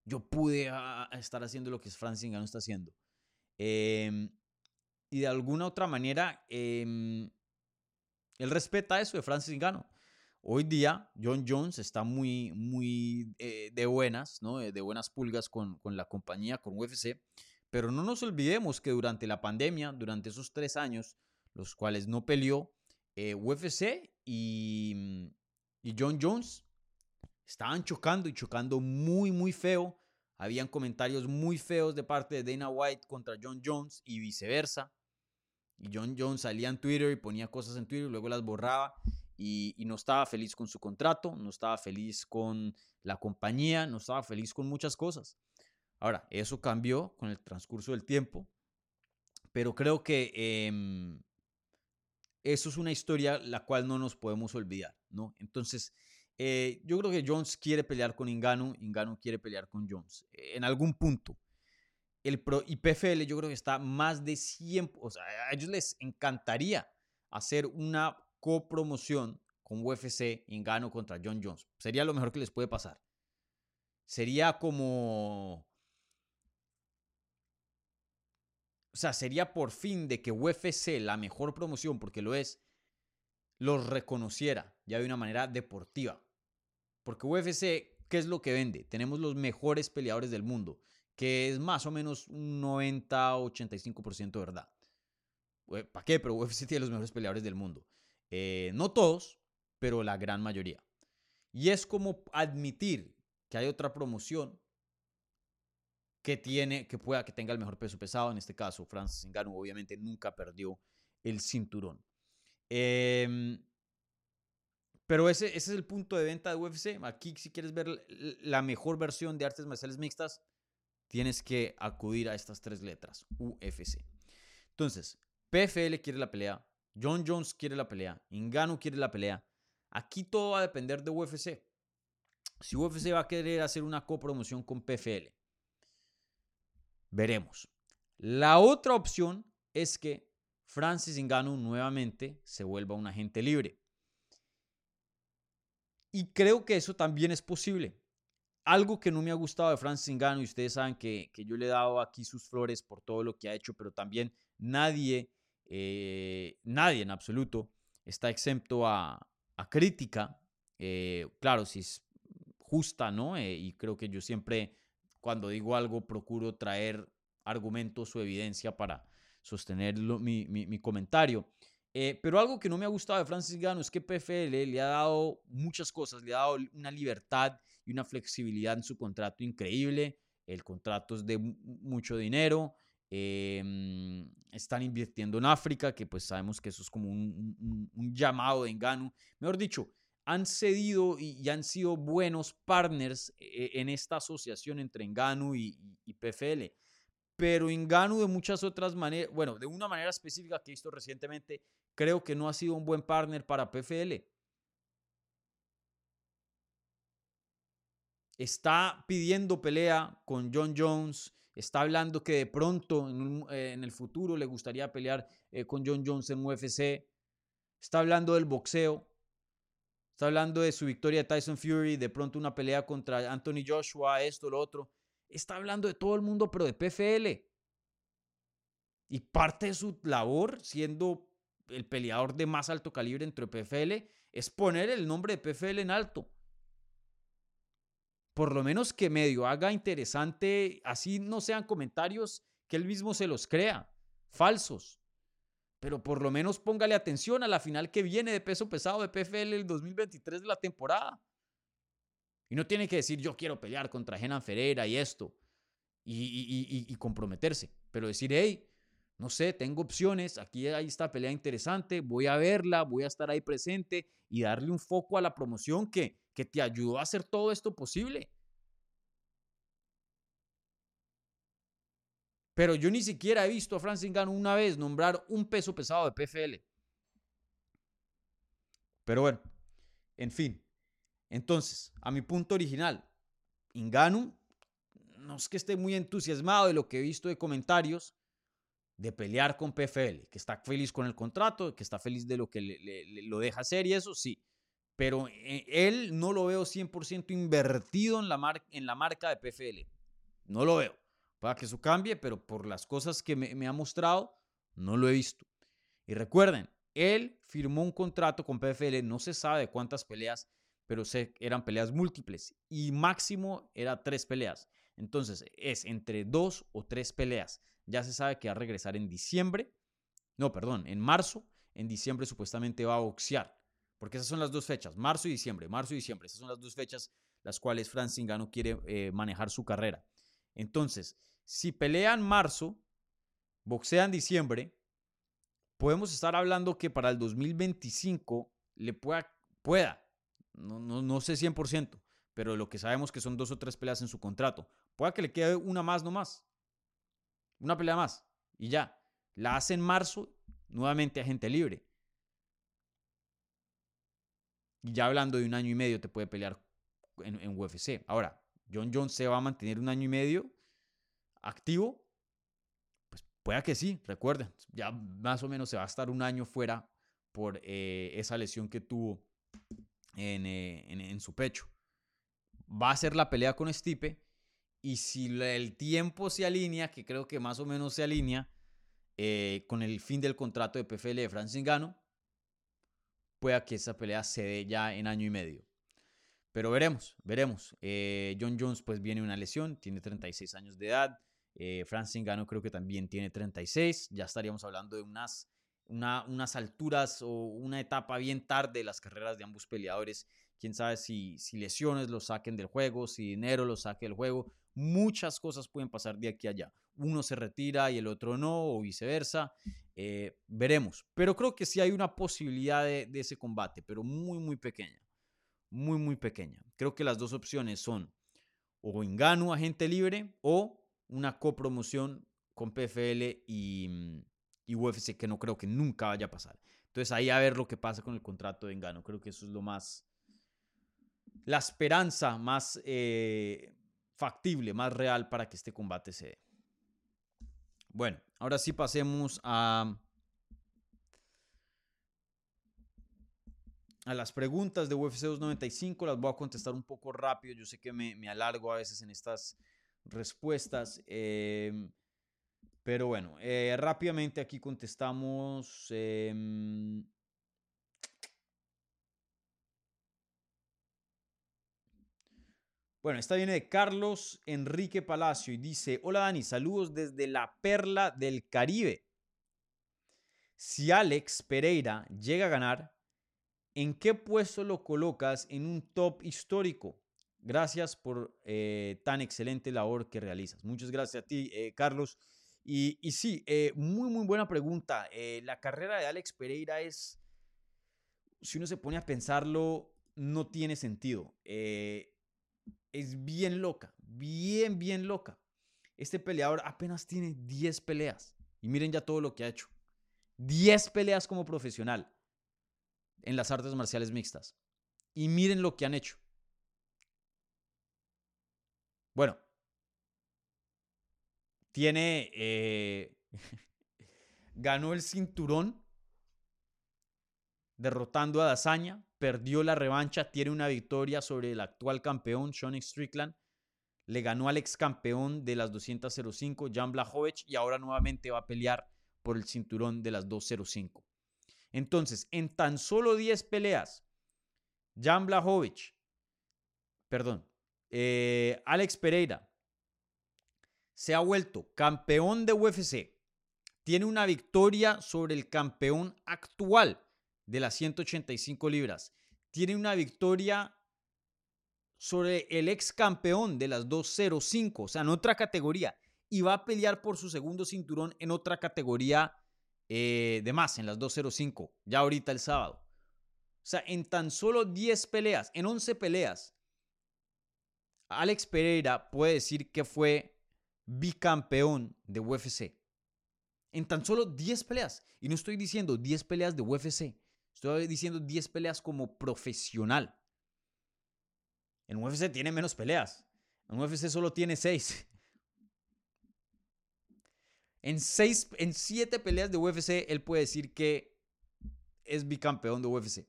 Yo pude ah, estar haciendo lo que Francis Ngannou está haciendo. Em, y de alguna otra manera, em, él respeta eso de Francis Ngannou. Hoy día, John Jones está muy, muy eh, de buenas, ¿no? De buenas pulgas con, con la compañía, con UFC. Pero no nos olvidemos que durante la pandemia, durante esos tres años, los cuales no peleó, eh, UFC y, y John Jones estaban chocando y chocando muy, muy feo. Habían comentarios muy feos de parte de Dana White contra John Jones y viceversa. Y John Jones salía en Twitter y ponía cosas en Twitter y luego las borraba. Y, y, no estaba feliz con su contrato, no estaba feliz con la compañía, no estaba feliz con muchas cosas. Ahora, eso cambió con el transcurso del tiempo, pero creo que eh, eso es una historia la cual no nos podemos olvidar, ¿no? Entonces, eh, yo creo que Jones quiere pelear con Ingano, Ingano quiere pelear con Jones. En algún punto. El Pro y PFL yo creo que está más de 100, o sea, a ellos les encantaría hacer una copromoción con UFC Ingano contra John Jones. Sería lo mejor que les puede pasar. Sería como... O sea, sería por fin de que UFC, la mejor promoción, porque lo es, los reconociera ya de una manera deportiva. Porque UFC, ¿qué es lo que vende? Tenemos los mejores peleadores del mundo, que es más o menos un 90-85% verdad. ¿Para qué? Pero UFC tiene los mejores peleadores del mundo. Eh, no todos, pero la gran mayoría. Y es como admitir que hay otra promoción que tiene, que pueda que tenga el mejor peso pesado. En este caso, Francis Ngannou obviamente nunca perdió el cinturón. Eh, pero ese, ese, es el punto de venta de UFC. Aquí, si quieres ver la mejor versión de artes marciales mixtas, tienes que acudir a estas tres letras, UFC. Entonces, PFL quiere la pelea, John Jones quiere la pelea, Ingano quiere la pelea. Aquí todo va a depender de UFC. Si UFC va a querer hacer una copromoción con PFL, veremos. La otra opción es que Francis Ngannou nuevamente se vuelva un agente libre. Y creo que eso también es posible. Algo que no me ha gustado de Francis Ngannou, y ustedes saben que, que, yo le he dado aquí sus flores por todo lo que ha hecho, pero también nadie, eh, nadie en absoluto está exento a, a crítica. Eh, claro, si es justa, ¿no? Eh, y creo que yo siempre, cuando digo algo, procuro traer argumentos o evidencia para sostener mi, mi, mi comentario. Eh, pero algo que no me ha gustado de Francis Gano es que PFL le ha dado muchas cosas, le ha dado una libertad y una flexibilidad en su contrato increíble. El contrato es de mucho dinero. Eh, están invirtiendo en África, que pues sabemos que eso es como un llamado de engano. Mejor dicho, han cedido y, han sido buenos partners eh, en esta asociación entre Engano y, PFL pero Engano de muchas otras maneras, bueno, de una manera específica que he visto recientemente, creo que no ha sido un buen partner para PFL. Está pidiendo pelea con John Jones, está hablando que de pronto en, eh, el futuro le gustaría pelear eh, con John Jones en UFC, está hablando del boxeo, está hablando de su victoria de Tyson Fury, de pronto una pelea contra Anthony Joshua, esto, lo otro está hablando de todo el mundo, pero de PFL. Y parte de su labor, siendo el peleador de más alto calibre entre PFL, es poner el nombre de PFL en alto. Por lo menos que medio haga interesante, así no sean comentarios que él mismo se los crea, falsos. Pero por lo menos póngale atención a la final que viene de peso pesado de PFL el 2023 de la temporada. Y no tiene que decir yo quiero pelear contra Genan Ferreira y esto. Y, comprometerse. Pero decir, hey, no sé, tengo opciones, aquí hay esta pelea interesante, voy a verla, voy a estar ahí presente y darle un foco a la promoción que, que te ayudó a hacer todo esto posible. Pero yo ni siquiera he visto a Francis Ngannou una vez nombrar un peso pesado de PFL. Pero bueno, en fin. Entonces, a mi punto original, Inganu no es que esté muy entusiasmado de lo que he visto de comentarios de pelear con PFL, que está feliz con el contrato, que está feliz de lo que le, lo deja hacer y eso sí, pero eh, él no lo veo 100% invertido en la marca de PFL. No lo veo. Que eso cambie, pero por las cosas que me, ha mostrado, no lo he visto. Y recuerden, Él firmó un contrato con PFL, no se sabe de cuántas peleas, pero sé, eran peleas múltiples y máximo era tres peleas. Entonces es entre dos o tres peleas. Ya se sabe que va a regresar en diciembre, no, perdón, en marzo. En diciembre supuestamente va a boxear, porque esas son las dos fechas, marzo y diciembre, marzo y diciembre. Esas son las dos fechas las cuales Francis Ngannou quiere eh, manejar su carrera. Entonces, si pelean marzo, boxean diciembre, podemos estar hablando que para el 2025 le pueda, pueda no, no, no sé 100%, pero lo que sabemos que son dos o tres peleas en su contrato, pueda que le quede una más nomás, una pelea más, y ya, la hace en marzo, nuevamente agente libre. Y ya hablando de un año y medio, te puede pelear en, en UFC. Ahora, John Jones se va a mantener un año y medio activo, Puede que sí, recuerden, ya más o menos se va a estar un año fuera por eh, esa lesión que tuvo eh, en, su pecho. Va a ser la pelea con Stipe y si el tiempo se alinea, que creo que más o menos se alinea eh, con el fin del contrato de PFL de Francis Ngannou, pueda que esa pelea se dé ya en año y medio. Pero veremos, veremos. John Jones pues viene una lesión, tiene 36 años de edad. Eh, Francis creo que también tiene 36. Ya estaríamos hablando de unas, unas alturas o una etapa bien tarde de las carreras de ambos peleadores. Quién sabe si, si lesiones los saquen del juego, si dinero los saque del juego. Muchas cosas pueden pasar de aquí a allá. Uno se retira y el otro no, o viceversa. Eh, veremos. Pero creo que sí hay una posibilidad de, de ese combate, pero muy, muy pequeña. Muy, muy pequeña. Creo que las dos opciones son o Ngannou agente libre o una copromoción con PFL y, y, UFC que no creo que nunca vaya a pasar. Entonces ahí a ver lo que pasa con el contrato de Engano. Creo que eso es lo más, la esperanza más eh, factible, más real para que este combate se dé. Bueno, ahora sí pasemos a, a las preguntas de UFC 295. Las voy a contestar un poco rápido. Yo sé que me, me alargo a veces en estas respuestas. Em, pero bueno, eh, rápidamente aquí contestamos. Em, bueno, esta viene de Carlos Enrique Palacio y dice, hola Dani, saludos desde la perla del Caribe. Si Alex Pereira llega a ganar, ¿en qué puesto lo colocas en un top histórico? Gracias por eh, tan excelente labor que realizas. Muchas gracias a ti, eh, Carlos. Y, sí, eh, muy, muy buena pregunta. la carrera de Alex Pereira es, si uno se pone a pensarlo, no tiene sentido. es bien loca, bien, bien loca. Este peleador apenas tiene 10 peleas. Y miren ya todo lo que ha hecho. 10 peleas como profesional en las artes marciales mixtas. Y miren lo que han hecho. Bueno, tiene, eh, ganó el cinturón derrotando a Dazaña, perdió la revancha, tiene una victoria sobre el actual campeón, Sean Strickland, le ganó al ex campeón de las 205, Jan Blachowicz, y ahora nuevamente va a pelear por el cinturón de las 205. Entonces, en tan solo 10 peleas, Jan Blachowicz, perdón, eh, Alex Pereira se ha vuelto campeón de UFC. Tiene una victoria sobre el campeón actual de las 185 libras. Tiene una victoria sobre el ex campeón de las 205, o sea, en otra categoría. Y va a pelear por su segundo cinturón en otra categoría eh, de más, en las 205, ya ahorita el sábado. O sea, en tan solo 10 peleas, en 11 peleas, Alex Pereira puede decir que fue bicampeón de UFC. En tan solo 10 peleas. Y no estoy diciendo 10 peleas de UFC. Estoy diciendo 10 peleas como profesional. En UFC tiene menos peleas. En UFC solo tiene 6. En, seis, en 7 peleas de UFC, él puede decir que es bicampeón de UFC.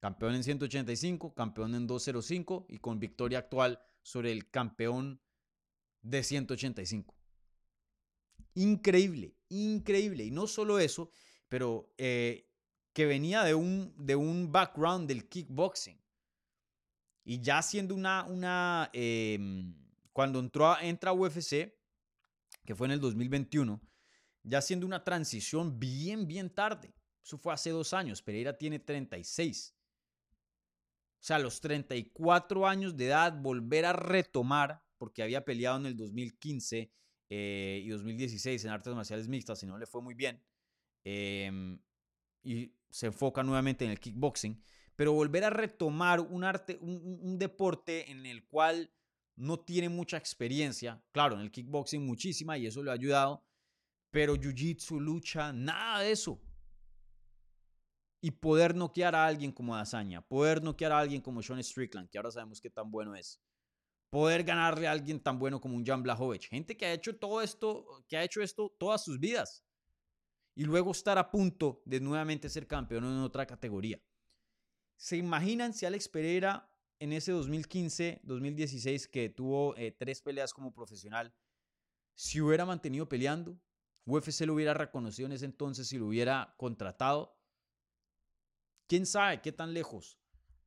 Campeón en 185, campeón en 205 y con victoria actual sobre el campeón de 185. Increíble, increíble. Y no solo eso, pero eh, que venía de un, de un background del kickboxing. Y ya siendo una, una em, cuando entró entra a UFC, que fue en el 2021, ya siendo una transición bien, bien tarde. Eso fue hace dos años. Pereira tiene 36. O sea, a los 34 años de edad, volver a retomar, porque había peleado en el 2015 eh, y 2016 en artes marciales mixtas y no le fue muy bien. Em, y se enfoca nuevamente en el kickboxing. Pero volver a retomar un arte, un deporte en el cual no tiene mucha experiencia. Claro, en el kickboxing muchísima y eso le ha ayudado. Pero jiu-jitsu, lucha, nada de eso y poder noquear a alguien como Dazaña, poder noquear a alguien como Sean Strickland, que ahora sabemos qué tan bueno es, poder ganarle a alguien tan bueno como un Jan Blachowicz, gente que ha hecho todo esto, que ha hecho esto todas sus vidas y luego estar a punto de nuevamente ser campeón en otra categoría. ¿Se imaginan si Alex Pereira en ese 2015-2016 que tuvo eh, tres peleas como profesional, si hubiera mantenido peleando, UFC lo hubiera reconocido en ese entonces y lo hubiera contratado, ¿Quién sabe qué tan lejos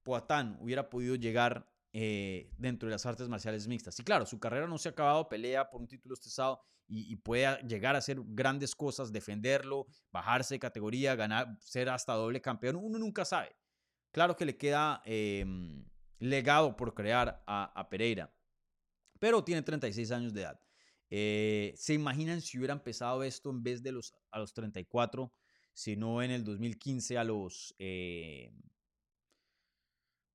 Poatán hubiera podido llegar eh, dentro de las artes marciales mixtas? Y claro, su carrera no se ha acabado, pelea por un título estresado y, puede llegar a hacer grandes cosas, defenderlo, bajarse de categoría, ganar, ser hasta doble campeón. Uno nunca sabe. Claro que le queda em, legado por crear a, Pereira, pero tiene 36 años de edad. Eh, ¿Se imaginan si hubiera empezado esto en vez de los, a los 34? sino en el 2015 a los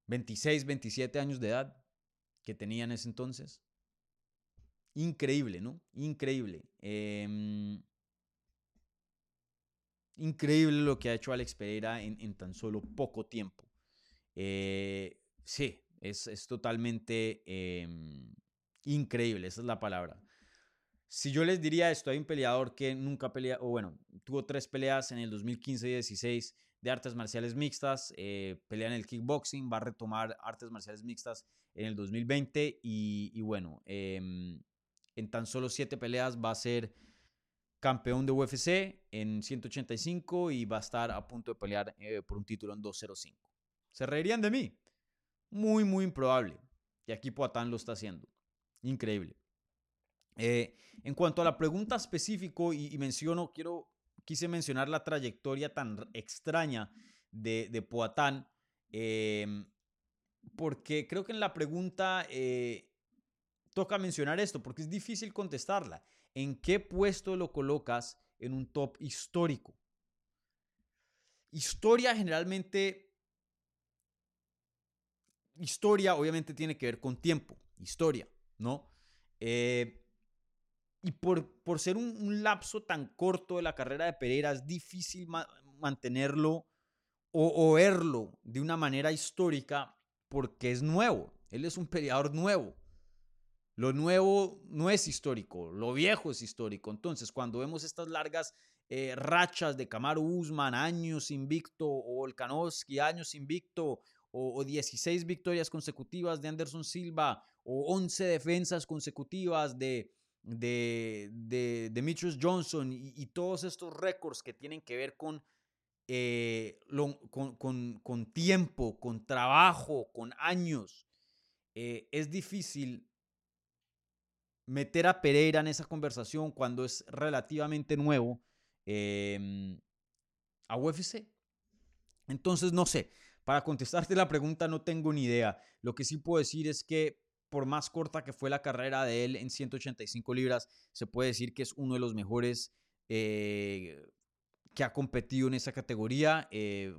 26, eh, 27 años de edad que tenía en ese entonces. Increíble, ¿no? Increíble. Em, increíble lo que ha hecho Alex Pereira en, tan solo poco tiempo. Eh, sí, es, totalmente em, increíble, esa es la palabra. Si yo les diría esto, hay un peleador que nunca pelea, o bueno, tuvo tres peleas en el 2015 y 16 de artes marciales mixtas, eh, pelea en el kickboxing, va a retomar artes marciales mixtas en el 2020 y, bueno, em, en tan solo siete peleas va a ser campeón de UFC en 185 y va a estar a punto de pelear eh, por un título en 205. ¿Se reirían de mí? Muy, muy improbable. Y aquí Poatán lo está haciendo. Increíble. Eh, en cuanto a la pregunta específico, y, menciono, quiero, quise mencionar la trayectoria tan extraña de, de Poatán, em, porque creo que en la pregunta eh, toca mencionar esto, porque es difícil contestarla. ¿En qué puesto lo colocas en un top histórico? Historia generalmente... Historia obviamente tiene que ver con tiempo, historia, ¿no? Eh, y por, por ser un, lapso tan corto de la carrera de Pereira, es difícil mantenerlo o, verlo de una manera histórica porque es nuevo. Él es un peleador nuevo. Lo nuevo no es histórico, lo viejo es histórico. Entonces, cuando vemos estas largas eh, rachas de Kamaru Usman, años invicto, o Volkanovski, años invicto, o, o, 16 victorias consecutivas de Anderson Silva, o 11 defensas consecutivas de, de, de Demetrius Johnson y, todos estos récords que tienen que ver con, eh, con, tiempo, con trabajo, con años, eh, es difícil meter a Pereira en esa conversación cuando es relativamente nuevo em, a UFC. Entonces, no sé, para contestarte la pregunta no tengo ni idea. Lo que sí puedo decir es que por más corta que fue la carrera de él en 185 libras, se puede decir que es uno de los mejores eh, que ha competido en esa categoría eh,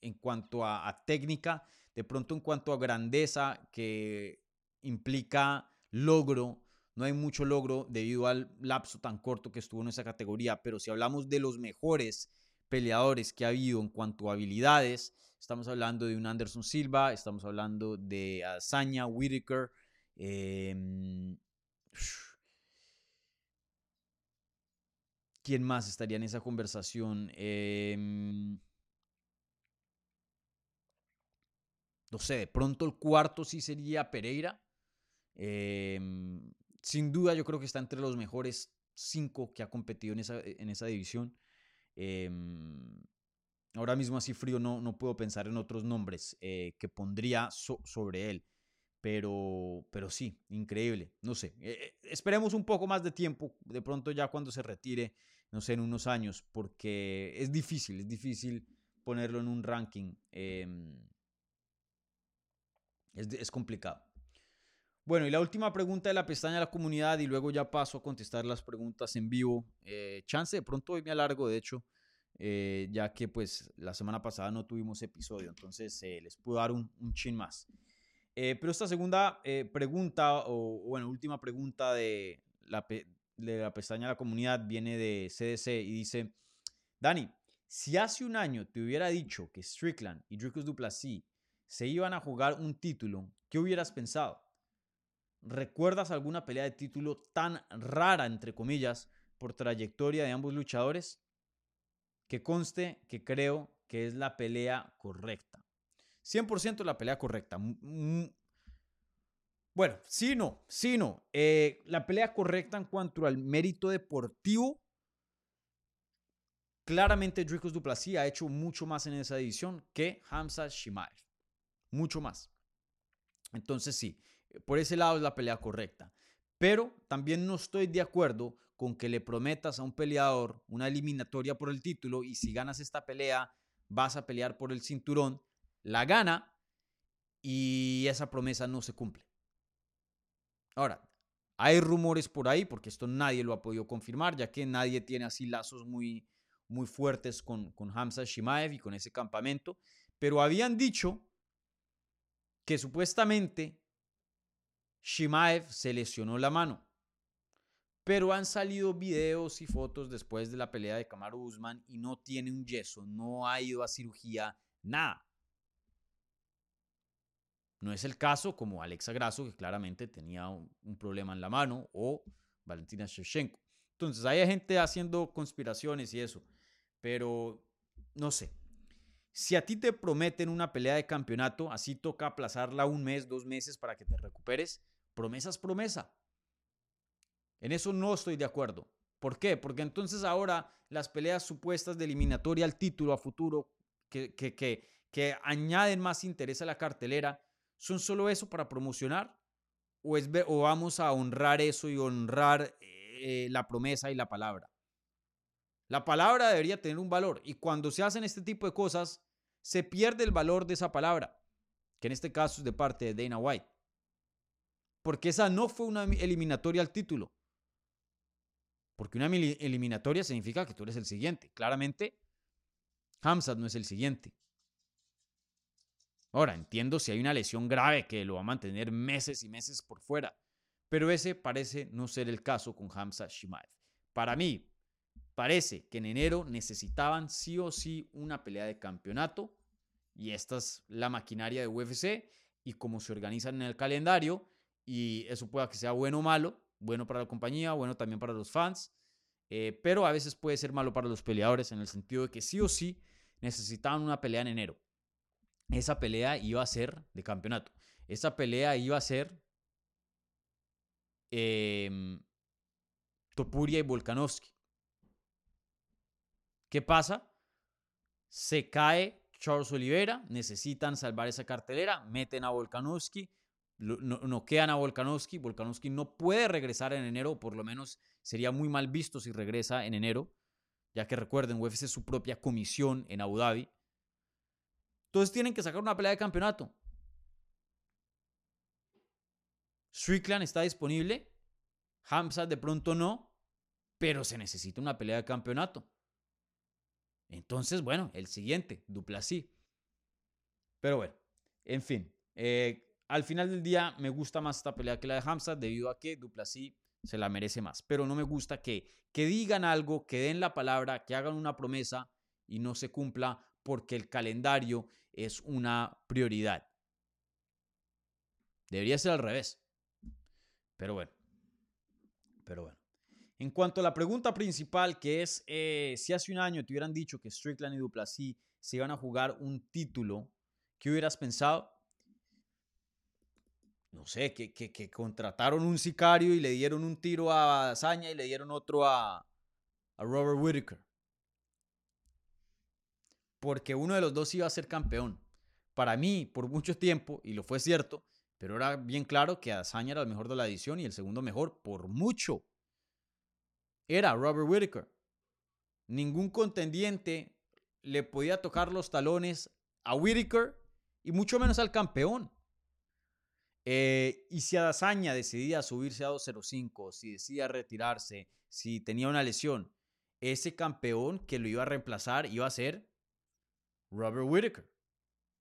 en cuanto a, técnica, de pronto en cuanto a grandeza que implica logro. No hay mucho logro debido al lapso tan corto que estuvo en esa categoría, pero si hablamos de los mejores peleadores que ha habido en cuanto a habilidades, Estamos hablando de un Anderson Silva, estamos hablando de Azaña, Whitaker. Em, ¿Quién más estaría en esa conversación? Em, no sé, de pronto el cuarto sí sería Pereira. Em, sin duda yo creo que está entre los mejores cinco que ha competido en esa, en esa división. Ahora mismo así frío no, no puedo pensar en otros nombres eh, que pondría sobre él. Pero, pero sí, increíble. No sé, eh, eh, esperemos un poco más de tiempo, de pronto ya cuando se retire, no sé, en unos años, porque es difícil, es difícil ponerlo en un ranking. Em, es, es complicado. Bueno, y la última pregunta de la pestaña de la comunidad y luego ya paso a contestar las preguntas en vivo. Eh, chance, de pronto hoy me alargo, de hecho, eh, ya que pues la semana pasada no tuvimos episodio, entonces eh, les puedo dar un, un chin más. pero esta segunda pregunta, o bueno, última pregunta de la, de la pestaña de la comunidad viene de CDC y dice, Dani, si hace un año te hubiera dicho que Strickland y Dricus Duplessis se iban a jugar un título, ¿qué hubieras pensado? ¿Recuerdas alguna pelea de título tan rara, entre comillas, por trayectoria de ambos luchadores? Que conste que creo que es la pelea correcta. 100% la pelea correcta. Bueno, sí, no, sí, no. Eh, la pelea correcta en cuanto al mérito deportivo. Claramente Dricus Duplessis ha hecho mucho más en esa edición que Hamza Shimaev. Mucho más. Entonces sí, por ese lado es la pelea correcta. Pero también no estoy de acuerdo con que le prometas a un peleador una eliminatoria por el título y si ganas esta pelea vas a pelear por el cinturón, la gana y esa promesa no se cumple. Ahora, hay rumores por ahí, porque esto nadie lo ha podido confirmar, ya que nadie tiene así lazos muy, muy fuertes con, con Hamza Shimaev y con ese campamento, pero habían dicho que supuestamente Shimaev se lesionó la mano. Pero han salido videos y fotos después de la pelea de Kamaru Usman y no tiene un yeso, no ha ido a cirugía, nada. No es el caso como Alexa Grasso, que claramente tenía un, problema en la mano, o Valentina Shevchenko. Entonces, hay gente haciendo conspiraciones y eso, pero no sé. Si a ti te prometen una pelea de campeonato, así toca aplazarla un mes, dos meses para que te recuperes, Promesa es promesa. En eso no estoy de acuerdo. ¿Por qué? Porque entonces ahora las peleas supuestas de eliminatoria al título a futuro que, que, que, añaden más interés a la cartelera, ¿son solo eso para promocionar? ¿O, es, o vamos a honrar eso y honrar eh, la promesa y la palabra? La palabra debería tener un valor y cuando se hacen este tipo de cosas, se pierde el valor de esa palabra, que en este caso es de parte de Dana White porque esa no fue una eliminatoria al título. Porque una eliminatoria significa que tú eres el siguiente. Claramente, Hamzat no es el siguiente. Ahora, entiendo si hay una lesión grave que lo va a mantener meses y meses por fuera, pero ese parece no ser el caso con Hamza Shimaev. Para mí, parece que en enero necesitaban sí o sí una pelea de campeonato y esta es la maquinaria de UFC y cómo se organizan en el calendario y eso pueda que sea bueno o malo, bueno para la compañía, bueno también para los fans, eh, pero a veces puede ser malo para los peleadores en el sentido de que sí o sí necesitaban una pelea en enero. Esa pelea iba a ser de campeonato. Esa pelea iba a ser eh, Topuria y Volkanovski. ¿Qué pasa? Se cae Charles Oliveira, necesitan salvar esa cartelera, meten a Volkanovski, no, quedan a Volkanovski. Volkanovski no puede regresar en enero, o por lo menos sería muy mal visto si regresa en enero, ya que recuerden, UFC es su propia comisión en Abu Dhabi. Entonces tienen que sacar una pelea de campeonato. Strickland está disponible. Hamza de pronto no, pero se necesita una pelea de campeonato. Entonces, bueno, el siguiente, Duplasí. Pero bueno, en fin. Eh, al final del día me gusta más esta pelea que la de Hamza debido a que Duplessis se la merece más. Pero no me gusta que, que digan algo, que den la palabra, que hagan una promesa y no se cumpla porque el calendario es una prioridad. Debería ser al revés. Pero bueno. Pero bueno. En cuanto a la pregunta principal, que es eh, si hace un año te hubieran dicho que Strickland y Duplessis se iban a jugar un título, ¿qué hubieras pensado? No sé, que, que, contrataron un sicario y le dieron un tiro a Saña y le dieron otro a, a Robert Whitaker. porque uno de los dos iba a ser campeón. Para mí, por mucho tiempo, y lo fue cierto, pero era bien claro que Azaña era el mejor de la edición y el segundo mejor por mucho. Era Robert Whitaker. Ningún contendiente le podía tocar los talones a Whitaker y mucho menos al campeón. Eh, y si Adazaña decidía subirse a 2.05, si decidía retirarse, si tenía una lesión, ese campeón que lo iba a reemplazar iba a ser Robert Whitaker.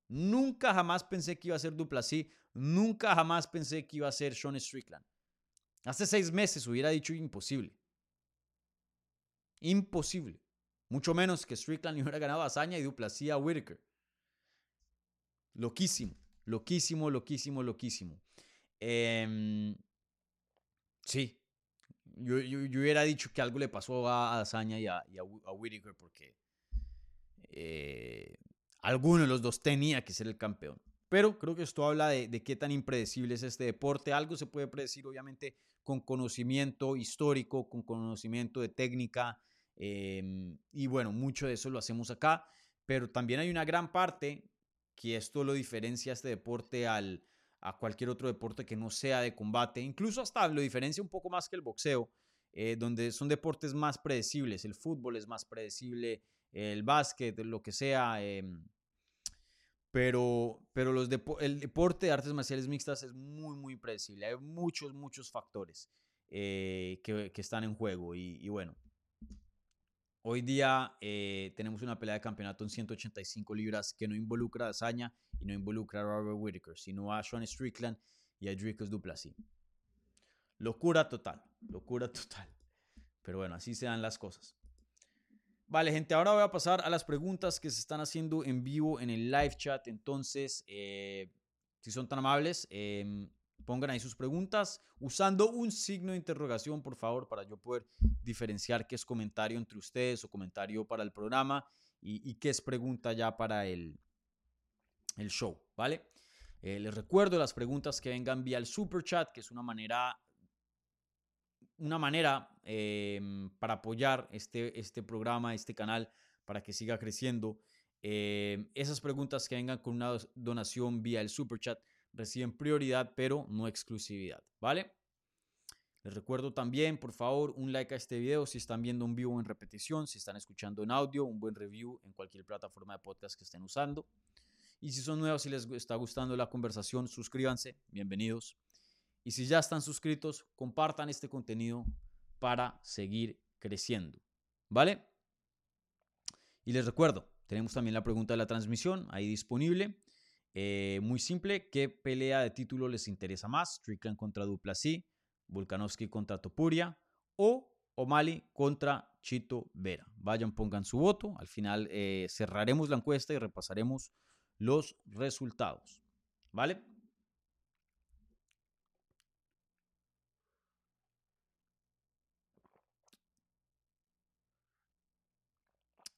Nunca jamás pensé que iba a ser Duplessis, nunca jamás pensé que iba a ser Sean Strickland. Hace seis meses hubiera dicho imposible. Imposible. Mucho menos que Strickland hubiera ganado a Hazaña y Duplessis a Whitaker. Loquísimo, loquísimo, loquísimo, loquísimo. Em, sí, yo, hubiera dicho que algo le pasó a Hazaña y a, Whitaker porque eh, alguno de los dos tenía que ser el campeón. Pero creo que esto habla de, de, qué tan impredecible es este deporte. Algo se puede predecir, obviamente, con conocimiento histórico, con conocimiento de técnica. Em, y bueno, mucho de eso lo hacemos acá. Pero también hay una gran parte que esto lo diferencia este deporte al, a cualquier otro deporte que no sea de combate. Incluso hasta lo diferencia un poco más que el boxeo, eh, donde son deportes más predecibles. El fútbol es más predecible, el básquet, lo que sea. Em, pero, pero los el deporte de artes marciales mixtas es muy, muy predecible. Hay muchos, muchos factores eh, que, que, están en juego. Y, y bueno, Hoy día eh, tenemos una pelea de campeonato en 185 libras que no involucra a Saña y no involucra a Robert Whitaker, sino a Sean Strickland y a Dricus Duplessis. Locura total, locura total. Pero bueno, así se dan las cosas. Vale, gente, ahora voy a pasar a las preguntas que se están haciendo en vivo en el live chat. Entonces, eh, si son tan amables, em, Pongan ahí sus preguntas usando un signo de interrogación, por favor, para yo poder diferenciar qué es comentario entre ustedes o comentario para el programa y, qué es pregunta ya para el, el show, ¿vale? Eh, les recuerdo las preguntas que vengan vía el super chat, que es una manera, una manera em, para apoyar este, este programa, este canal, para que siga creciendo. Em, esas preguntas que vengan con una donación vía el super chat reciben prioridad, pero no exclusividad, ¿vale? Les recuerdo también, por favor, un like a este video si están viendo un vivo en repetición, si están escuchando en audio, un buen review en cualquier plataforma de podcast que estén usando. Y si son nuevos, si les está gustando la conversación, suscríbanse, bienvenidos. Y si ya están suscritos, compartan este contenido para seguir creciendo, ¿vale? Y les recuerdo, tenemos también la pregunta de la transmisión ahí disponible. Eh, muy simple, ¿qué pelea de título les interesa más? Strickland contra Duplessis, Volkanovski contra Topuria o O'Malley contra Chito Vera. Vayan, pongan su voto. Al final eh, cerraremos la encuesta y repasaremos los resultados. ¿Vale?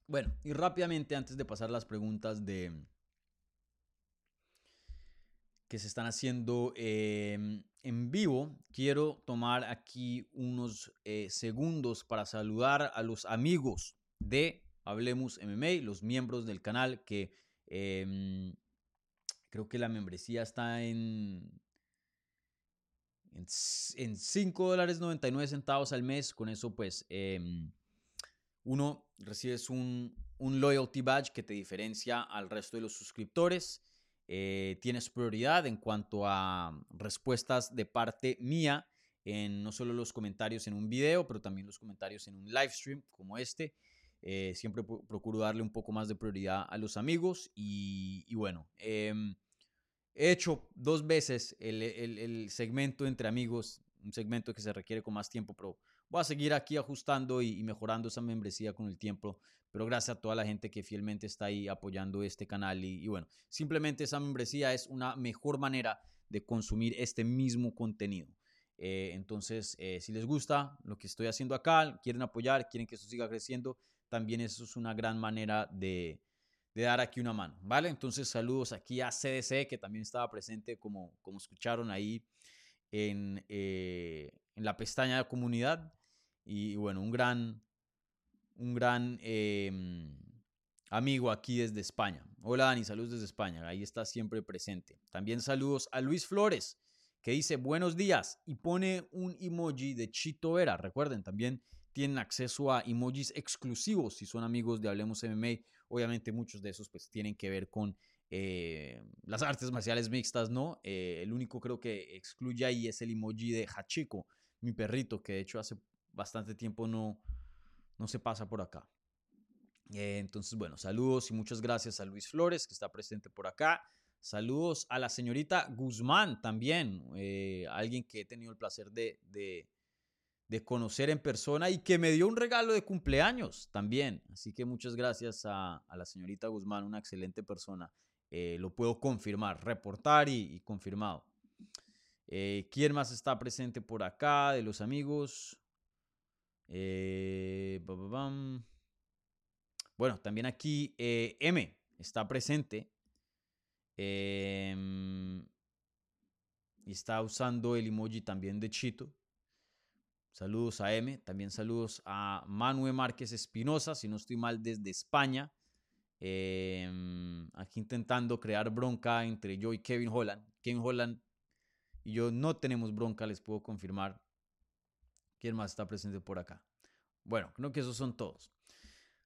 Bueno, y rápidamente antes de pasar las preguntas de, que se están haciendo em, en vivo, quiero tomar aquí unos eh, segundos para saludar a los amigos de Hablemos MMA, los miembros del canal que em, creo que la membresía está en en, 5 dólares 99 centavos al mes. Con eso, pues, em, uno recibes un, un loyalty badge que te diferencia al resto de los suscriptores. Eh, tienes prioridad en cuanto a respuestas de parte mía en no solo los comentarios en un video, pero también los comentarios en un live stream como este. Eh, siempre procuro darle un poco más de prioridad a los amigos y, bueno, em, he hecho dos veces el, el, segmento entre amigos, un segmento que se requiere con más tiempo, pero voy a seguir aquí ajustando y, mejorando esa membresía con el tiempo. Pero gracias a toda la gente que fielmente está ahí apoyando este canal. Y, bueno, simplemente esa membresía es una mejor manera de consumir este mismo contenido. Eh, entonces, eh, si les gusta lo que estoy haciendo acá, quieren apoyar, quieren que esto siga creciendo, también eso es una gran manera de, dar aquí una mano, ¿vale? Entonces, saludos aquí a CDC, que también estaba presente, como, como escucharon ahí en, eh, en la pestaña de comunidad. Y bueno, un gran, un gran, em, amigo aquí desde España. Hola Dani, saludos desde España. Ahí está siempre presente. También saludos a Luis Flores, que dice buenos días y pone un emoji de Chito Vera. Recuerden, también tienen acceso a emojis exclusivos si son amigos de Hablemos MMA. Obviamente muchos de esos pues tienen que ver con eh, las artes marciales mixtas, ¿no? Eh, el único creo que excluye ahí es el emoji de Hachiko, mi perrito, que de hecho hace bastante tiempo no, no se pasa por acá. Eh, entonces, bueno, saludos y muchas gracias a Luis Flores, que está presente por acá. Saludos a la señorita Guzmán también, eh, alguien que he tenido el placer de, de, conocer en persona y que me dio un regalo de cumpleaños también. Así que muchas gracias a, la señorita Guzmán, una excelente persona. Eh, lo puedo confirmar, reportar y, confirmado. ¿Quién más está presente por acá de los amigos? Eh, bueno, también aquí eh, M está presente. Em, y está usando el emoji también de Chito. Saludos a M. También saludos a Manuel Márquez Espinosa, si no estoy mal, desde España. Em, aquí intentando crear bronca entre yo y Kevin Holland. Kevin Holland y yo no tenemos bronca, les puedo confirmar. ¿Quién más está presente por acá? Bueno, creo que esos son todos.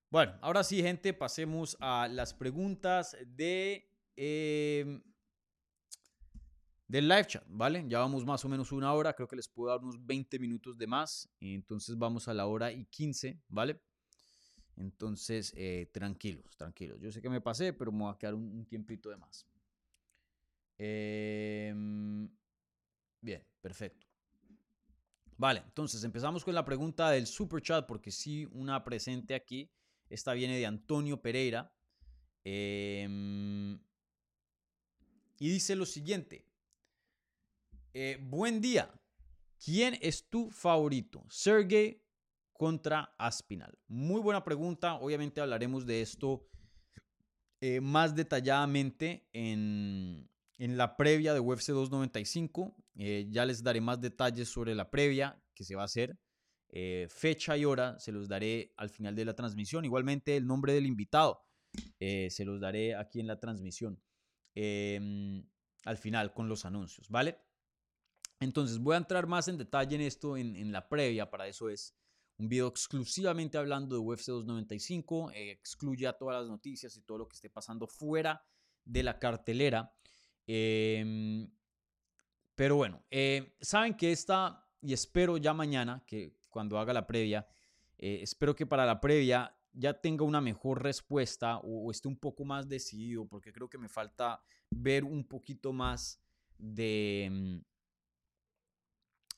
Bueno, ahora sí, gente, pasemos a las preguntas de em, del live chat, ¿vale? Ya vamos más o menos una hora, creo que les puedo dar unos 20 minutos de más, entonces vamos a la hora y 15, ¿vale? Entonces, eh, tranquilos, tranquilos. Yo sé que me pasé, pero me voy a quedar un, tiempito de más. Em, bien, perfecto. Vale, entonces empezamos con la pregunta del super chat, porque sí, una presente aquí. Esta viene de Antonio Pereira. Em, y dice lo siguiente. Eh, buen día. ¿Quién es tu favorito? Sergey contra Aspinal. Muy buena pregunta. Obviamente hablaremos de esto eh, más detalladamente en, la previa de UFC 295. Eh, ya les daré más detalles sobre la previa que se va a hacer. Eh, fecha y hora se los daré al final de la transmisión. Igualmente el nombre del invitado eh, se los daré aquí en la transmisión. Em, al final con los anuncios, ¿vale? Entonces voy a entrar más en detalle en esto en, la previa, para eso es un video exclusivamente hablando de UFC 295, eh, excluye a todas las noticias y todo lo que esté pasando fuera de la cartelera. Em, pero bueno, saben que esta, y espero ya mañana, que cuando haga la previa. Eh, espero que para la previa ya tenga una mejor respuesta o, esté un poco más decidido, porque creo que me falta ver un poquito más de, mm,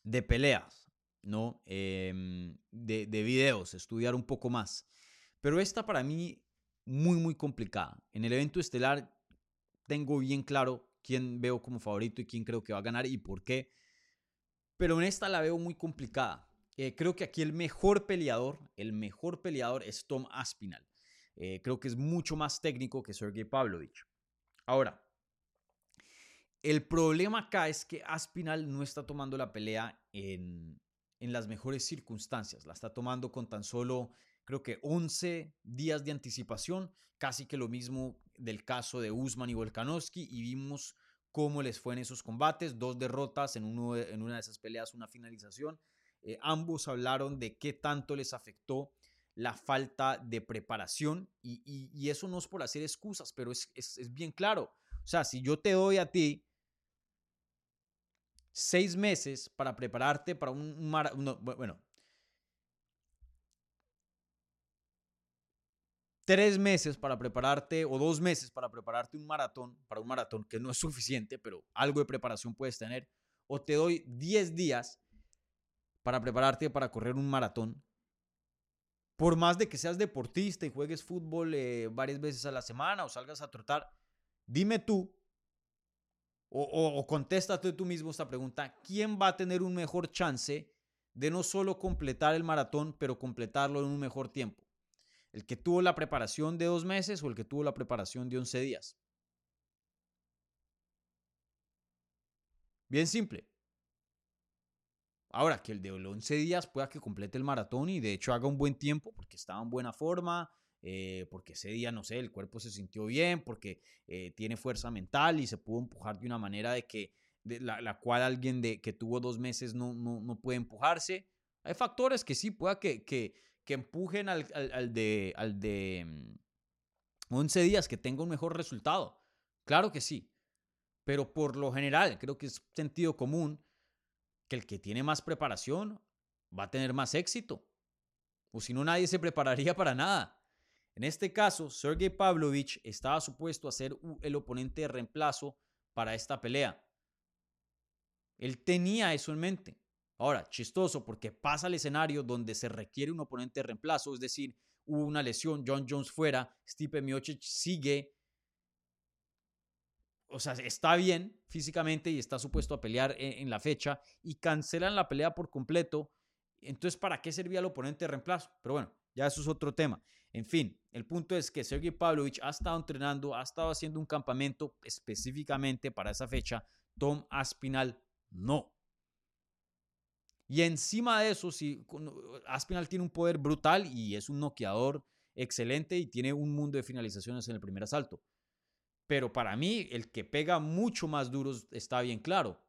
de peleas, ¿no? Em, de, de videos, estudiar un poco más. Pero esta para mí muy, muy complicada. En el evento estelar tengo bien claro quién veo como favorito y quién creo que va a ganar y por qué. Pero en esta la veo muy complicada. Eh, creo que aquí el mejor peleador, el mejor peleador es Tom Aspinal. Eh, creo que es mucho más técnico que Sergey Pavlovich. Ahora, el problema acá es que Aspinal no está tomando la pelea en, en las mejores circunstancias. La está tomando con tan solo, creo que 11 días de anticipación, casi que lo mismo del caso de Usman y Volkanovski, y vimos cómo les fue en esos combates, dos derrotas en, uno en una de esas peleas, una finalización. Eh, ambos hablaron de qué tanto les afectó la falta de preparación y, eso no es por hacer excusas, pero es, bien claro. O sea, si yo te doy a ti seis meses para prepararte para un, maratón, bueno, tres meses para prepararte o dos meses para prepararte un maratón, para un maratón que no es suficiente, pero algo de preparación puedes tener, o te doy diez días para prepararte para correr un maratón, por más de que seas deportista y juegues fútbol eh, varias veces a la semana o salgas a trotar, dime tú o, o, contéstate tú mismo esta pregunta, ¿quién va a tener un mejor chance de no solo completar el maratón, pero completarlo en un mejor tiempo? ¿El que tuvo la preparación de dos meses o el que tuvo la preparación de 11 días? Bien simple. Ahora, que el de 11 días pueda que complete el maratón y de hecho haga un buen tiempo porque estaba en buena forma, eh, porque ese día, no sé, el cuerpo se sintió bien, porque eh, tiene fuerza mental y se pudo empujar de una manera de que, la, cual alguien de, que tuvo dos meses no, no, no, puede empujarse. Hay factores que sí pueda que, que empujen al, de, al de 11 mm, días, que tenga un mejor resultado. Claro que sí. Pero por lo general, creo que es sentido común que el que tiene más preparación va a tener más éxito. O si no, nadie se prepararía para nada. En este caso, Sergey Pavlovich estaba supuesto a ser el oponente de reemplazo para esta pelea. Él tenía eso en mente. Ahora, chistoso porque pasa el escenario donde se requiere un oponente de reemplazo, es decir, hubo una lesión, John Jones fuera, Stipe Miocic sigue o sea, está bien físicamente y está supuesto a pelear en, en, la fecha y cancelan la pelea por completo. Entonces, ¿para qué servía el oponente de reemplazo? Pero bueno, ya eso es otro tema. En fin, el punto es que Sergey Pavlovich ha estado entrenando, ha estado haciendo un campamento específicamente para esa fecha. Tom Aspinal no. Y encima de eso, si Aspinal tiene un poder brutal y es un noqueador excelente y tiene un mundo de finalizaciones en el primer asalto. Pero para mí, el que pega mucho más duro está bien claro.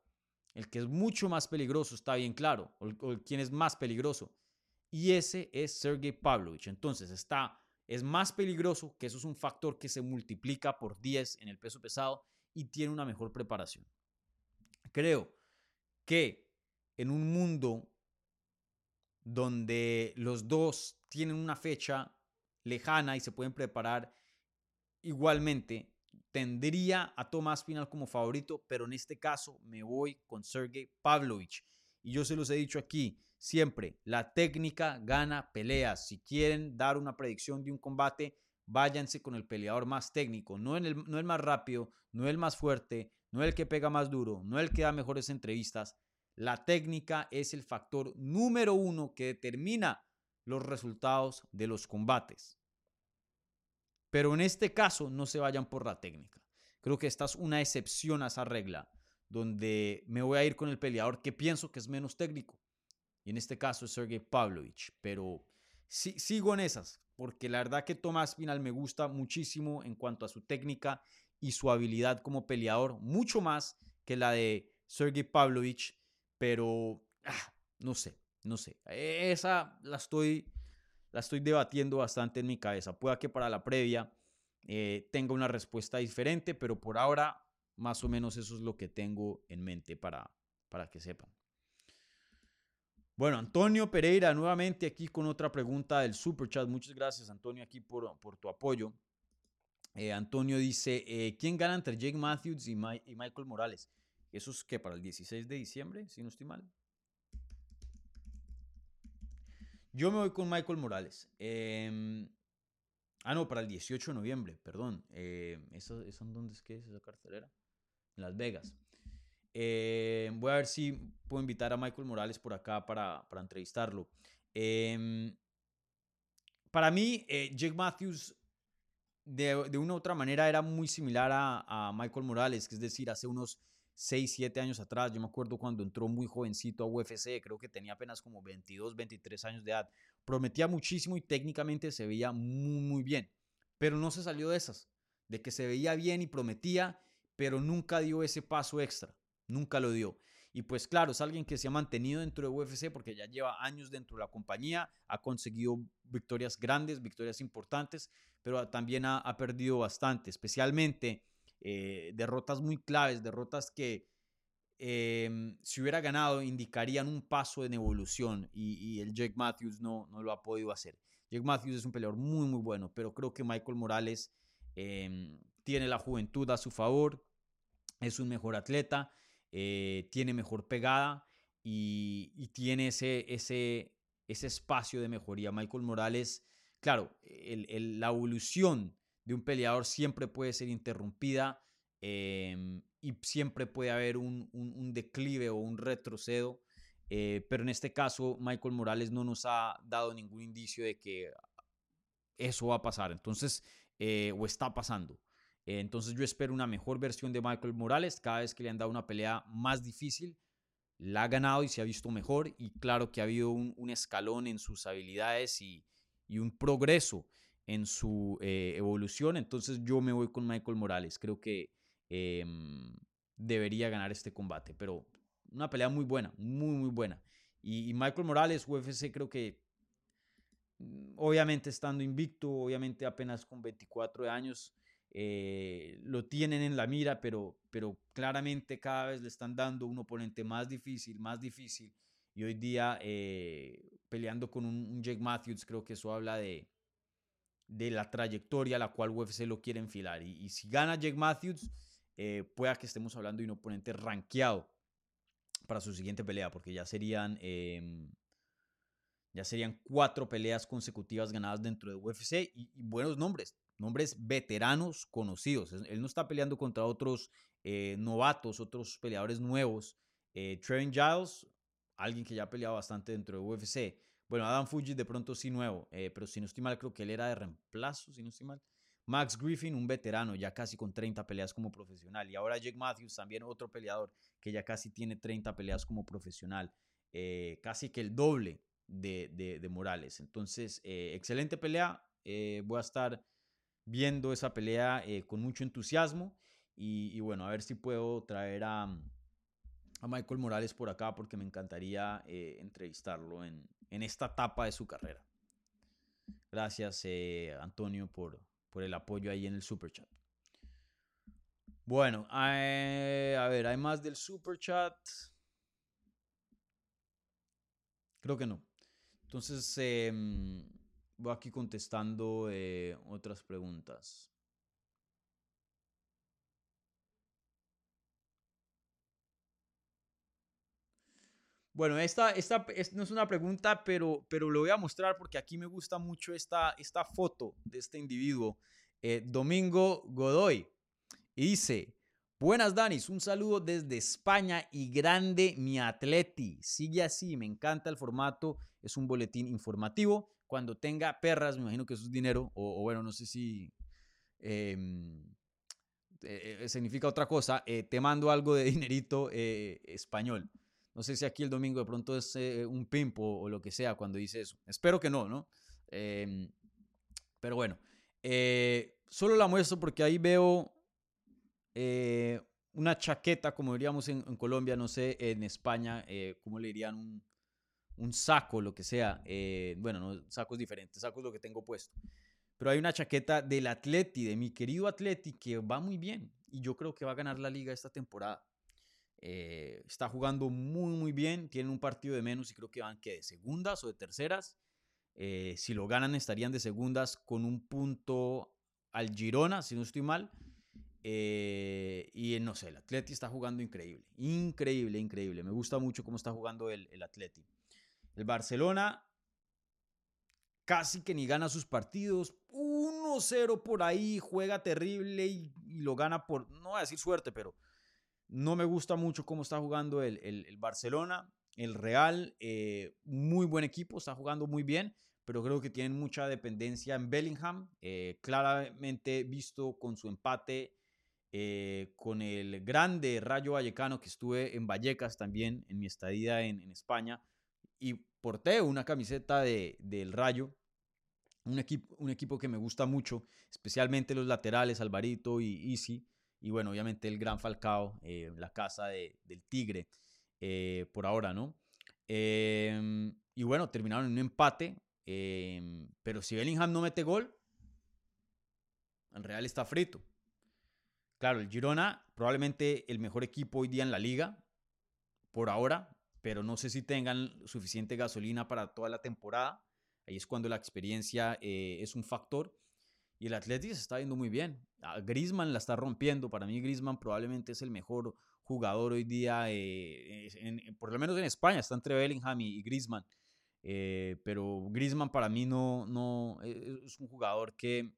El que es mucho más peligroso está bien claro. O, o quien es más peligroso. Y ese es Sergey Pavlovich. Entonces está, es más peligroso, que eso es un factor que se multiplica por 10 en el peso pesado y tiene una mejor preparación. Creo que en un mundo donde los dos tienen una fecha lejana y se pueden preparar igualmente, tendría a Tomás Pinal como favorito, pero en este caso me voy con Sergey Pavlovich. Y yo se los he dicho aquí, siempre, la técnica gana peleas. Si quieren dar una predicción de un combate, váyanse con el peleador más técnico, no, el, no el más rápido, no el más fuerte, no el que pega más duro, no el que da mejores entrevistas. La técnica es el factor número uno que determina los resultados de los combates. Pero en este caso no se vayan por la técnica. Creo que esta es una excepción a esa regla donde me voy a ir con el peleador que pienso que es menos técnico. Y en este caso es Sergey Pavlovich. Pero sí, sigo en esas, porque la verdad que Tomás Pinal me gusta muchísimo en cuanto a su técnica y su habilidad como peleador, mucho más que la de Sergey Pavlovich. Pero ah, no sé, no sé. Esa la estoy, la estoy debatiendo bastante en mi cabeza. Pueda que para la previa eh, tenga una respuesta diferente, pero por ahora más o menos eso es lo que tengo en mente para, para que sepan. Bueno, Antonio Pereira, nuevamente aquí con otra pregunta del Super Chat. Muchas gracias, Antonio, aquí por, por tu apoyo. Eh, Antonio dice: eh, ¿Quién gana entre Jake Matthews y, Michael Morales? Eso es que para el 16 de diciembre, si no estoy mal. Yo me voy con Michael Morales. Eh, ah, no, para el 18 de noviembre, perdón. Eh, ¿eso, ¿Eso dónde es que es esa cartelera? en Las Vegas. Eh, voy a ver si puedo invitar a Michael Morales por acá para, para entrevistarlo. Em, para mí, eh, Jake Matthews de, de, una u otra manera era muy similar a, a, Michael Morales, que es decir, hace unos 6, 7 años atrás, yo me acuerdo cuando entró muy jovencito a UFC, creo que tenía apenas como 22, 23 años de edad, prometía muchísimo y técnicamente se veía muy, muy bien, pero no se salió de esas, de que se veía bien y prometía pero nunca dio ese paso extra, nunca lo dio. Y pues claro, es alguien que se ha mantenido dentro de UFC porque ya lleva años dentro de la compañía, ha conseguido victorias grandes, victorias importantes, pero también ha, perdido bastante, especialmente eh, derrotas muy claves, derrotas que em, si hubiera ganado indicarían un paso en evolución y, el Jake Matthews no, no lo ha podido hacer. Jake Matthews es un peleador muy, muy bueno, pero creo que Michael Morales em, tiene la juventud a su favor, es un mejor atleta, eh, tiene mejor pegada y, tiene ese, ese, ese espacio de mejoría. Michael Morales, claro, la evolución de un peleador siempre puede ser interrumpida em, y siempre puede haber un, declive o un retrocedo. Eh, pero en este caso, Michael Morales no nos ha dado ningún indicio de que eso va a pasar. Entonces, eh, o está pasando. Entonces yo espero una mejor versión de Michael Morales. Cada vez que le han dado una pelea más difícil, la ha ganado y se ha visto mejor. Y claro que ha habido un, escalón en sus habilidades y, un progreso en su eh, evolución. Entonces yo me voy con Michael Morales. Creo que em, debería ganar este combate. Pero una pelea muy buena, muy, muy buena. Y, Michael Morales, UFC, creo que mm, obviamente estando invicto, obviamente apenas con 24 años, eh, lo tienen en la mira, pero, pero claramente cada vez le están dando un oponente más difícil, más difícil. Y hoy día eh, peleando con un, Jake Matthews, creo que eso habla de, de la trayectoria a la cual UFC lo quiere enfilar. Y, si gana Jake Matthews, eh, pueda que estemos hablando de un oponente rankeado para su siguiente pelea, porque ya serían, em, ya serían cuatro peleas consecutivas ganadas dentro de UFC y buenos nombres nombres veteranos conocidos. Él no está peleando contra otros eh, novatos, otros peleadores nuevos. Eh, Trevin Giles, alguien que ya ha peleado bastante dentro de UFC. Bueno, Adam Fuji de pronto sí nuevo, eh, pero si no estoy mal, creo que él era de reemplazo, si no estoy mal. Max Griffin, un veterano, ya casi con 30 peleas como profesional. Y ahora Jake Matthews, también otro peleador que ya casi tiene 30 peleas como profesional. casi que el doble de, de Morales. Entonces, excelente pelea. voy a estar viendo esa pelea eh, con mucho entusiasmo. Y, bueno, a ver si puedo traer a, a Michael Morales por acá porque me encantaría eh, entrevistarlo en, en, esta etapa de su carrera. Gracias, eh, Antonio, por, por el apoyo ahí en el super chat. Bueno, a ver, ¿hay más del super chat? Creo que no. Entonces, em, voy aquí contestando eh, otras preguntas. Bueno, esta, esta no es una pregunta, pero, pero lo voy a mostrar porque aquí me gusta mucho esta, esta foto de este individuo, eh, Domingo Godoy. Y dice, buenas Danis, un saludo desde España y grande mi atleti. Sigue así, me encanta el formato, es un boletín informativo cuando tenga perras, me imagino que eso es dinero, o, bueno, no sé si em, eh, eh, significa otra cosa, te mando algo de dinerito español. No sé si aquí el domingo de pronto es un pimpo o, lo que sea cuando dice eso. Espero que no, ¿no? Em, pero bueno, solo la muestro porque ahí veo una chaqueta, como diríamos en, Colombia, no sé, en España, ¿cómo le dirían? Un, saco, lo que sea. Eh, bueno, no, sacos diferentes, sacos lo que tengo puesto. Pero hay una chaqueta del Atleti, de mi querido Atleti, que va muy bien. Y yo creo que va a ganar la liga esta temporada. Eh, está jugando muy, muy bien. Tienen un partido de menos y creo que van que de segundas o de terceras. Eh, si lo ganan, estarían de segundas con un punto al Girona, si no estoy mal. y no sé, el Atleti está jugando increíble. Increíble, increíble. Me gusta mucho cómo está jugando el, el Atleti. El Barcelona casi que ni gana sus partidos. 1-0 por ahí, juega terrible y, lo gana por, no voy a decir suerte, pero no me gusta mucho cómo está jugando el, Barcelona. El Real, eh, muy buen equipo, está jugando muy bien, pero creo que tienen mucha dependencia en Bellingham. Eh, claramente visto con su empate eh, con el grande Rayo Vallecano, que estuve en Vallecas también en mi estadía en, en España y porté una camiseta de, del Rayo, un equipo, un equipo que me gusta mucho, especialmente los laterales, Alvarito y Easy, y bueno, obviamente el Gran Falcao, eh, la casa de, del Tigre, eh, por ahora, ¿no? Em, y bueno, terminaron en un empate, em, pero si Bellingham no mete gol, el Real está frito. Claro, el Girona, probablemente el mejor equipo hoy día en la liga, por ahora, pero no sé si tengan suficiente gasolina para toda la temporada. Ahí es cuando la experiencia eh, es un factor. Y el Atlético se está viendo muy bien. A Griezmann la está rompiendo. Para mí Griezmann probablemente es el mejor jugador hoy día, eh, por lo menos en España, está entre Bellingham y, Griezmann. Eh, pero Griezmann para mí no, no es un jugador que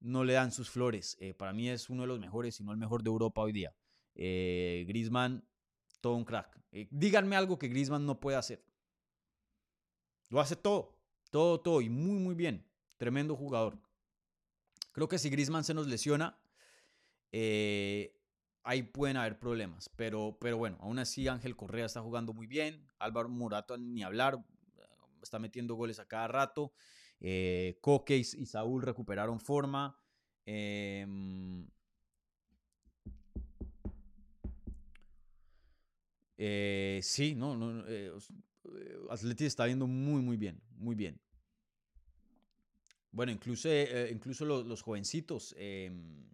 no le dan sus flores. para mí es uno de los mejores, si no el mejor de Europa hoy día. Griezmann todo un crack. Eh, díganme algo que Griezmann no puede hacer. Lo hace todo, todo, todo y muy, muy bien. Tremendo jugador. Creo que si Griezmann se nos lesiona, eh, ahí pueden haber problemas. Pero, pero bueno, aún así Ángel Correa está jugando muy bien. Álvaro Morato ni hablar, está metiendo goles a cada rato. Eh, Coque y, Saúl recuperaron forma. Em, eh, sí, no, no eh, Atleti está viendo muy, muy bien, muy bien. Bueno, incluso, eh, incluso los, jovencitos, em,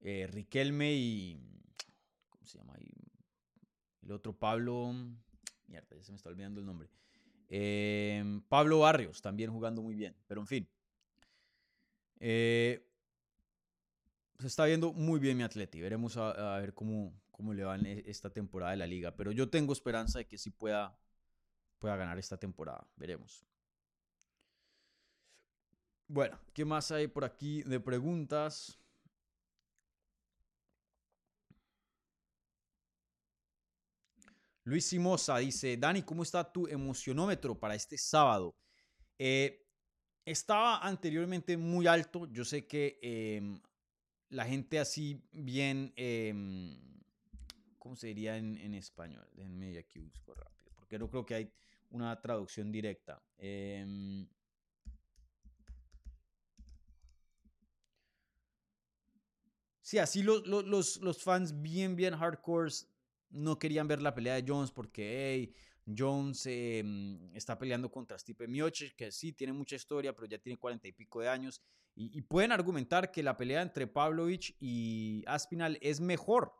eh, Riquelme y. ¿Cómo se llama? ahí? El otro Pablo. Mierda, ya se me está olvidando el nombre. Em, Pablo Barrios también jugando muy bien, pero en fin. Eh, se está viendo muy bien mi Atleti. Veremos a, a ver cómo, cómo le va en e- esta temporada de la liga. Pero yo tengo esperanza de que sí pueda, pueda ganar esta temporada. Veremos. Bueno, ¿qué más hay por aquí de preguntas? Luis Simosa dice, Dani, ¿cómo está tu emocionómetro para este sábado? Eh, estaba anteriormente muy alto. Yo sé que em, la gente así bien, em, ¿cómo se diría en, español? Déjenme aquí busco rápido, porque no creo que hay una traducción directa. Em, Sí, así los, los, los, fans bien, bien hardcores no querían ver la pelea de Jones porque, hey, Jones eh, mm, está peleando contra Stipe Miocic, que sí, tiene mucha historia, pero ya tiene cuarenta y pico de años. Y, y pueden argumentar que la pelea entre Pavlovich y Aspinal es mejor.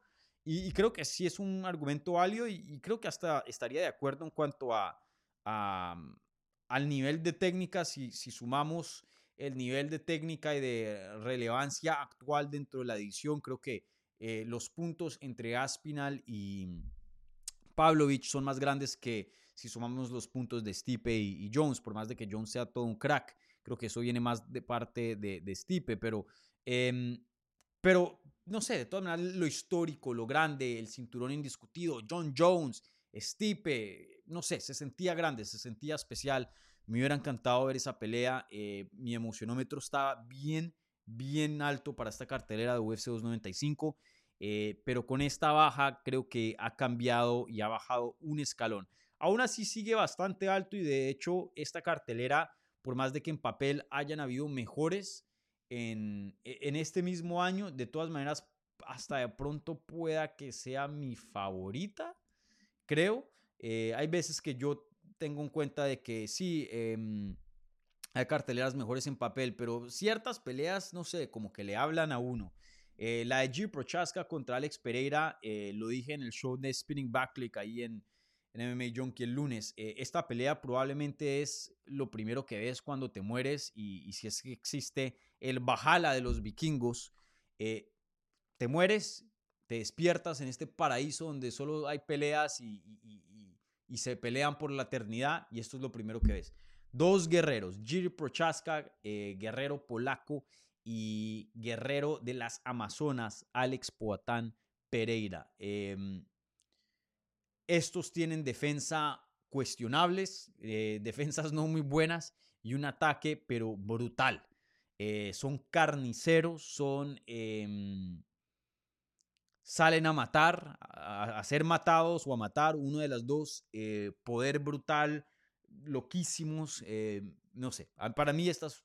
Y, y creo que sí es un argumento válido y, y, creo que hasta estaría de acuerdo en cuanto a, a mm, al nivel de técnica si, si sumamos el nivel de técnica y de relevancia actual dentro de la edición. Creo que eh, los puntos entre Aspinal y Pavlovich son más grandes que si sumamos los puntos de Stipe y, Jones, por más de que Jones sea todo un crack. Creo que eso viene más de parte de, Stipe, pero, eh, pero no sé, de todas maneras, lo histórico, lo grande, el cinturón indiscutido, John Jones, Stipe, no sé, se sentía grande, se sentía especial. Me hubiera encantado ver esa pelea. Eh, mi emocionómetro estaba bien, bien alto para esta cartelera de UFC 295. Eh, pero con esta baja creo que ha cambiado y ha bajado un escalón. Aún así sigue bastante alto y de hecho esta cartelera, por más de que en papel hayan habido mejores en, en este mismo año, de todas maneras hasta de pronto pueda que sea mi favorita, creo. Eh, hay veces que yo tengo en cuenta de que sí, eh, hay carteleras mejores en papel, pero ciertas peleas, no sé, como que le hablan a uno. Eh, la de G. Prochaska contra Alex Pereira, eh, lo dije en el show de Spinning Backlick ahí en, en MMA Junkie el lunes. Eh, esta pelea probablemente es lo primero que ves cuando te mueres y, si es que existe el Bajala de los vikingos, te mueres, te despiertas en este paraíso donde solo hay peleas y, y, se pelean por la eternidad y esto es lo primero que ves. Dos guerreros, Giri Prochaska, eh, guerrero polaco, y guerrero de las Amazonas, Alex Poatán Pereira. Eh, estos tienen defensa cuestionables, eh, defensas no muy buenas y un ataque pero brutal. Eh, son carniceros, son... Salen a matar, a, a, ser matados o a matar, uno de las dos, eh, poder brutal, loquísimos, eh, no sé, para mí esta es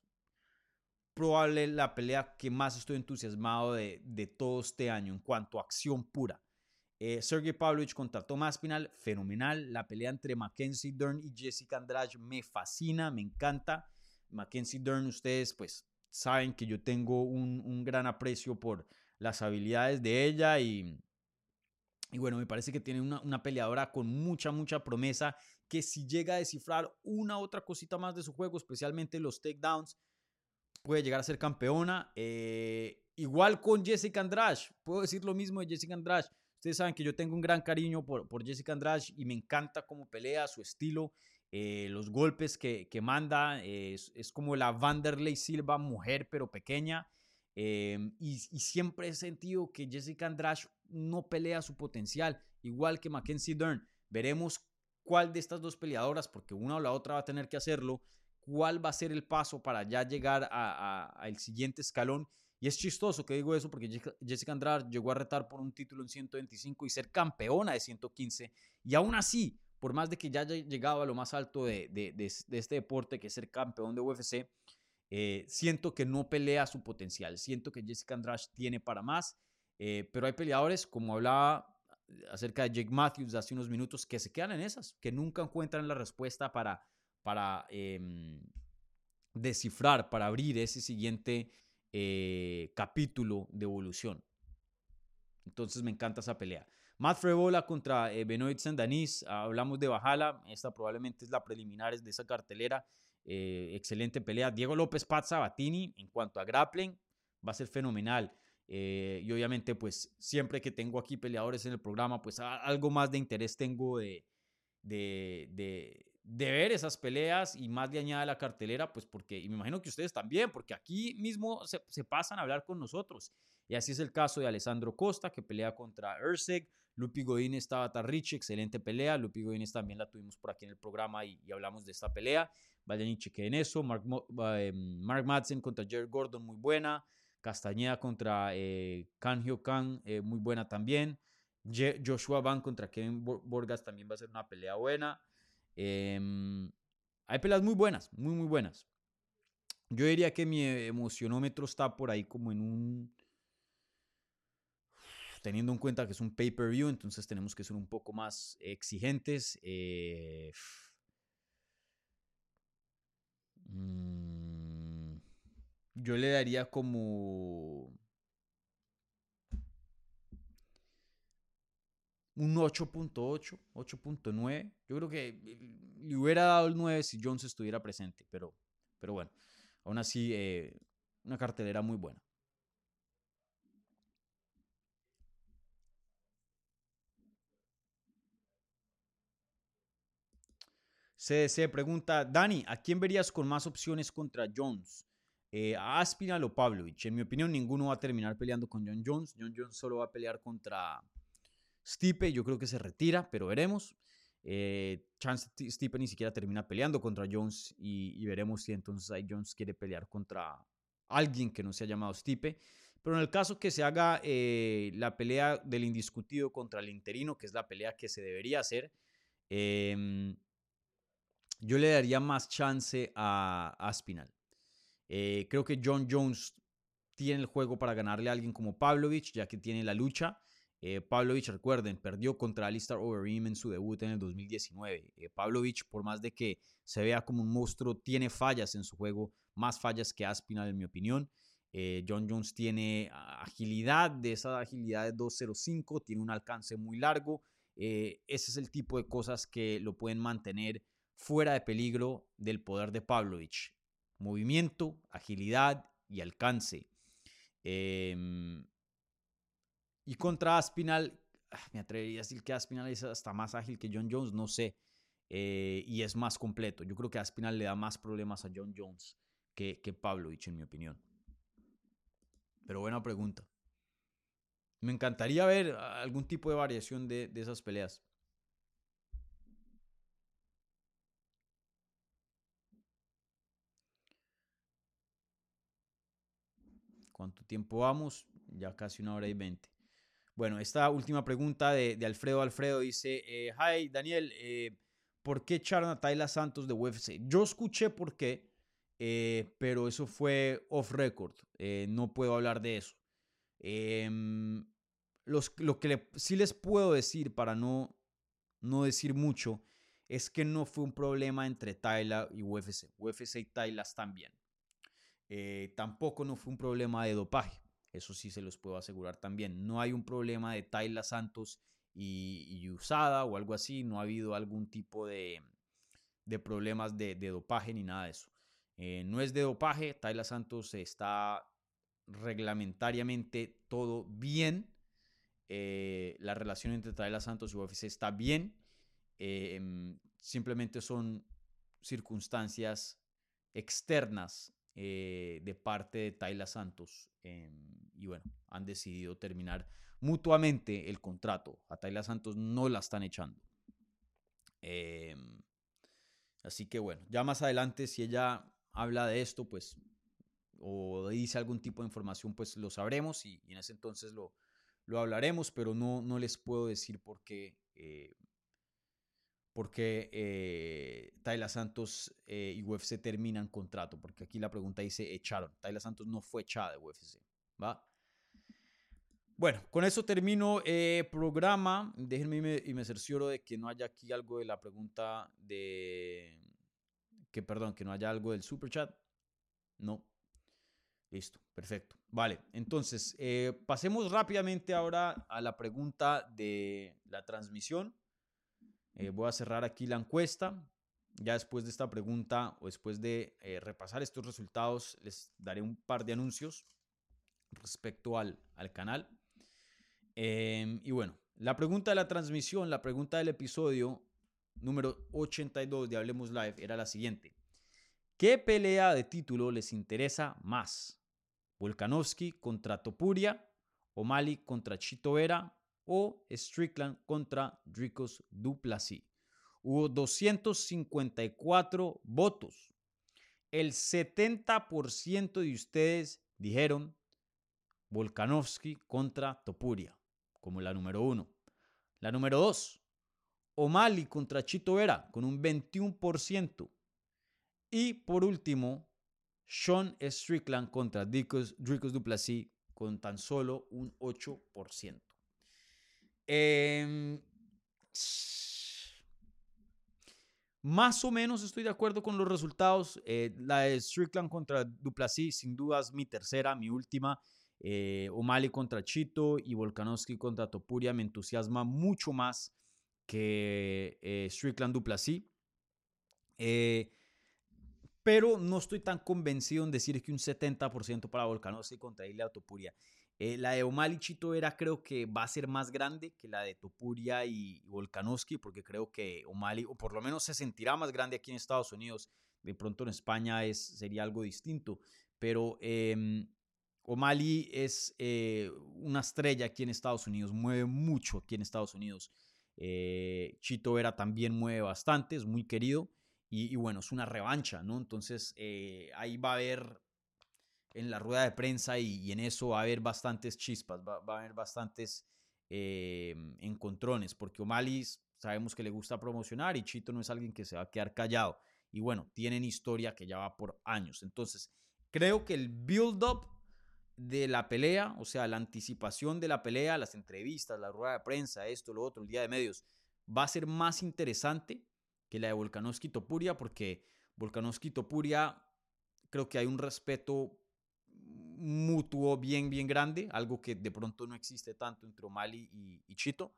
probable la pelea que más estoy entusiasmado de, de todo este año en cuanto a acción pura. Eh, Sergey Pavlovich contra Tomás Pinal, fenomenal. La pelea entre Mackenzie Dern y Jessica Andrade me fascina, me encanta. Mackenzie Dern, ustedes pues saben que yo tengo un, un gran aprecio por las habilidades de ella y, y bueno, me parece que tiene una, una, peleadora con mucha, mucha promesa que si llega a descifrar una otra cosita más de su juego, especialmente los takedowns, puede llegar a ser campeona. Eh, igual con Jessica Andrade, puedo decir lo mismo de Jessica Andrade. Ustedes saben que yo tengo un gran cariño por, por Jessica Andrade y me encanta cómo pelea, su estilo, eh, los golpes que, que manda. Es, es, como la Vanderlei Silva, mujer pero pequeña. Eh, y, siempre he sentido que Jessica Andrade no pelea su potencial, igual que Mackenzie Dern. Veremos cuál de estas dos peleadoras, porque una o la otra va a tener que hacerlo, cuál va a ser el paso para ya llegar al siguiente escalón. Y es chistoso que digo eso porque Jessica Andrade llegó a retar por un título en 125 y ser campeona de 115. Y aún así, por más de que ya haya llegado a lo más alto de, de, de, de este deporte, que es ser campeón de UFC, eh, siento que no pelea su potencial. Siento que Jessica Andrade tiene para más, eh, pero hay peleadores, como hablaba acerca de Jake Matthews hace unos minutos, que se quedan en esas, que nunca encuentran la respuesta para, para em, descifrar, para abrir ese siguiente eh, capítulo de evolución. Entonces me encanta esa pelea. Matt Frebola contra eh, Benoit Sandanis. Hablamos de Bajala. Esta probablemente es la preliminares de esa cartelera. Eh, excelente pelea. Diego López Paz Sabatini, en cuanto a grappling, va a ser fenomenal. Eh, y obviamente, pues siempre que tengo aquí peleadores en el programa, pues algo más de interés tengo de, de, de, de ver esas peleas y más de añade la cartelera, pues porque, y me imagino que ustedes también, porque aquí mismo se, se, pasan a hablar con nosotros. Y así es el caso de Alessandro Costa, que pelea contra Erseg. Lupi Godínez estaba Tarrichi, excelente pelea. Lupi Godínez también la tuvimos por aquí en el programa y, y hablamos de esta pelea. Vayan y chequen eso. Mark, eh, Madsen contra Jared Gordon, muy buena. Castañeda contra eh, Kan Hyo Kang, eh, muy buena también. Joshua Van contra Kevin Borgas también va a ser una pelea buena. Eh, hay peleas muy buenas, muy, muy buenas. Yo diría que mi emocionómetro está por ahí como en un... Teniendo en cuenta que es un pay-per-view, entonces tenemos que ser un poco más exigentes. Eh, mmm, yo le daría como un 8.8, 8.9. Yo creo que le hubiera dado el 9 si Jones estuviera presente, pero, pero bueno, aún así, eh, una cartelera muy buena. CDC pregunta, Dani, ¿a quién verías con más opciones contra Jones? Eh, ¿A Aspinal o Pavlovich? En mi opinión, ninguno va a terminar peleando con John Jones. John Jones solo va a pelear contra Stipe. Yo creo que se retira, pero veremos. Eh, Chance Stipe ni siquiera termina peleando contra Jones y, veremos si entonces ahí Jones quiere pelear contra alguien que no se ha llamado Stipe. Pero en el caso que se haga eh, la pelea del indiscutido contra el interino, que es la pelea que se debería hacer, eh, yo le daría más chance a Aspinal. Eh, creo que John Jones tiene el juego para ganarle a alguien como Pavlovich, ya que tiene la lucha. Eh, Pavlovich, recuerden, perdió contra Alistair Overeem en su debut en el 2019. Eh, Pavlovich, por más de que se vea como un monstruo, tiene fallas en su juego, más fallas que Aspinal, en mi opinión. John Jones tiene agilidad, de esa agilidad de 2.05, tiene un alcance muy largo. ese es el tipo de cosas que lo pueden mantener fuera de peligro del poder de Pavlovich. Movimiento, agilidad y alcance. Eh, y contra Aspinal, ah, me atrevería a decir que Aspinal es hasta más ágil que John Jones, no sé. Eh, y es más completo. Yo creo que Aspinal le da más problemas a John Jones que, que Pavlovich, en mi opinión. Pero buena pregunta. Me encantaría ver algún tipo de variación de, de esas peleas. ¿Cuánto tiempo vamos? Ya casi una hora y veinte. Bueno, esta última pregunta de, Alfredo Alfredo dice, eh, hi Daniel, eh, ¿por qué echaron a Tayla Santos de UFC? Yo escuché por qué, eh, pero eso fue off record, no puedo hablar de eso. Em, lo que sí les puedo decir para no, no decir mucho es que no fue un problema entre Tayla y UFC. UFC y Tayla están bien. Eh, tampoco no fue un problema de dopaje. Eso sí se los puedo asegurar también. No hay un problema de Tayla Santos y, usada o algo así. No ha habido algún tipo de, de problemas de, dopaje ni nada de eso. Eh, no es de dopaje. Tayla Santos está reglamentariamente todo bien. Eh, la relación entre Tayla Santos y UFC está bien. Simplemente son circunstancias externas eh, de parte de Tayla Santos. Eh, y bueno, han decidido terminar mutuamente el contrato. A Tayla Santos no la están echando. Eh, así que bueno, ya más adelante si ella habla de esto, pues, o dice algún tipo de información, pues lo sabremos y, y en ese entonces lo, lo, hablaremos, pero no, no les puedo decir por qué, porque eh, Santos eh, y UFC terminan contrato, porque aquí la pregunta dice echaron. Tayla Santos no fue echada de UFC, ¿va? Bueno, con eso termino el programa. Déjenme y me, y me cercioro de que no haya aquí algo de la pregunta de... Que perdón, que no haya algo del super chat. No. Listo, perfecto. Vale, entonces eh, pasemos rápidamente ahora a la pregunta de la transmisión. Eh, voy a cerrar aquí la encuesta. Ya después de esta pregunta o después de eh, repasar estos resultados, les daré un par de anuncios respecto al, al canal. Em, y bueno, la pregunta de la transmisión, la pregunta del episodio número 82 de Hablemos Live era la siguiente. ¿Qué pelea de título les interesa más? ¿Volkanovski contra Topuria? ¿O'Malley contra Chito Vera? ¿O Strickland contra Dricos Duplessis? Hubo 254 votos. El 70% de ustedes dijeron Volkanovski contra Topuria como la número uno. La número dos, O'Malley contra Chito Vera con un 21%. Y por último, Sean Strickland contra Dricos, Duplessis con tan solo un 8%. Em, más o menos estoy de acuerdo con los resultados. Eh, la de Strickland contra Duplessis, sin duda, es mi tercera, mi última. Eh, O'Malley contra Chito y Volkanovski contra Topuria me entusiasma mucho más que eh, Strickland Duplessis. Eh, pero no estoy tan convencido en decir que un 70% para Volkanovski contra Ilya Topuria. Eh, la de O'Malley Chito era creo que va a ser más grande que la de Topuria y Volkanovski, porque creo que O'Malley, o por lo menos se sentirá más grande aquí en Estados Unidos. De pronto en España es, sería algo distinto. Pero eh, O'Malley es una estrella aquí en Estados Unidos, mueve mucho aquí en Estados Unidos. Eh, Chito Vera también mueve bastante, es muy querido. Y, bueno, es una revancha, ¿no? Entonces eh, ahí va a haber en la rueda de prensa y, en eso va a haber bastantes chispas, va, a haber bastantes encontrones, porque O'Malley sabemos que le gusta promocionar y Chito no es alguien que se va a quedar callado. Y bueno, tienen historia que ya va por años. Entonces, creo que el build-up de la pelea, o sea, la anticipación de la pelea, las entrevistas, la rueda de prensa, esto, lo otro, el día de medios, va a ser más interesante que la de Volkanovski Topuria, porque Volkanovski Topuria creo que hay un respeto mutuo bien, bien grande, algo que de pronto no existe tanto entre O'Malley y, Chito.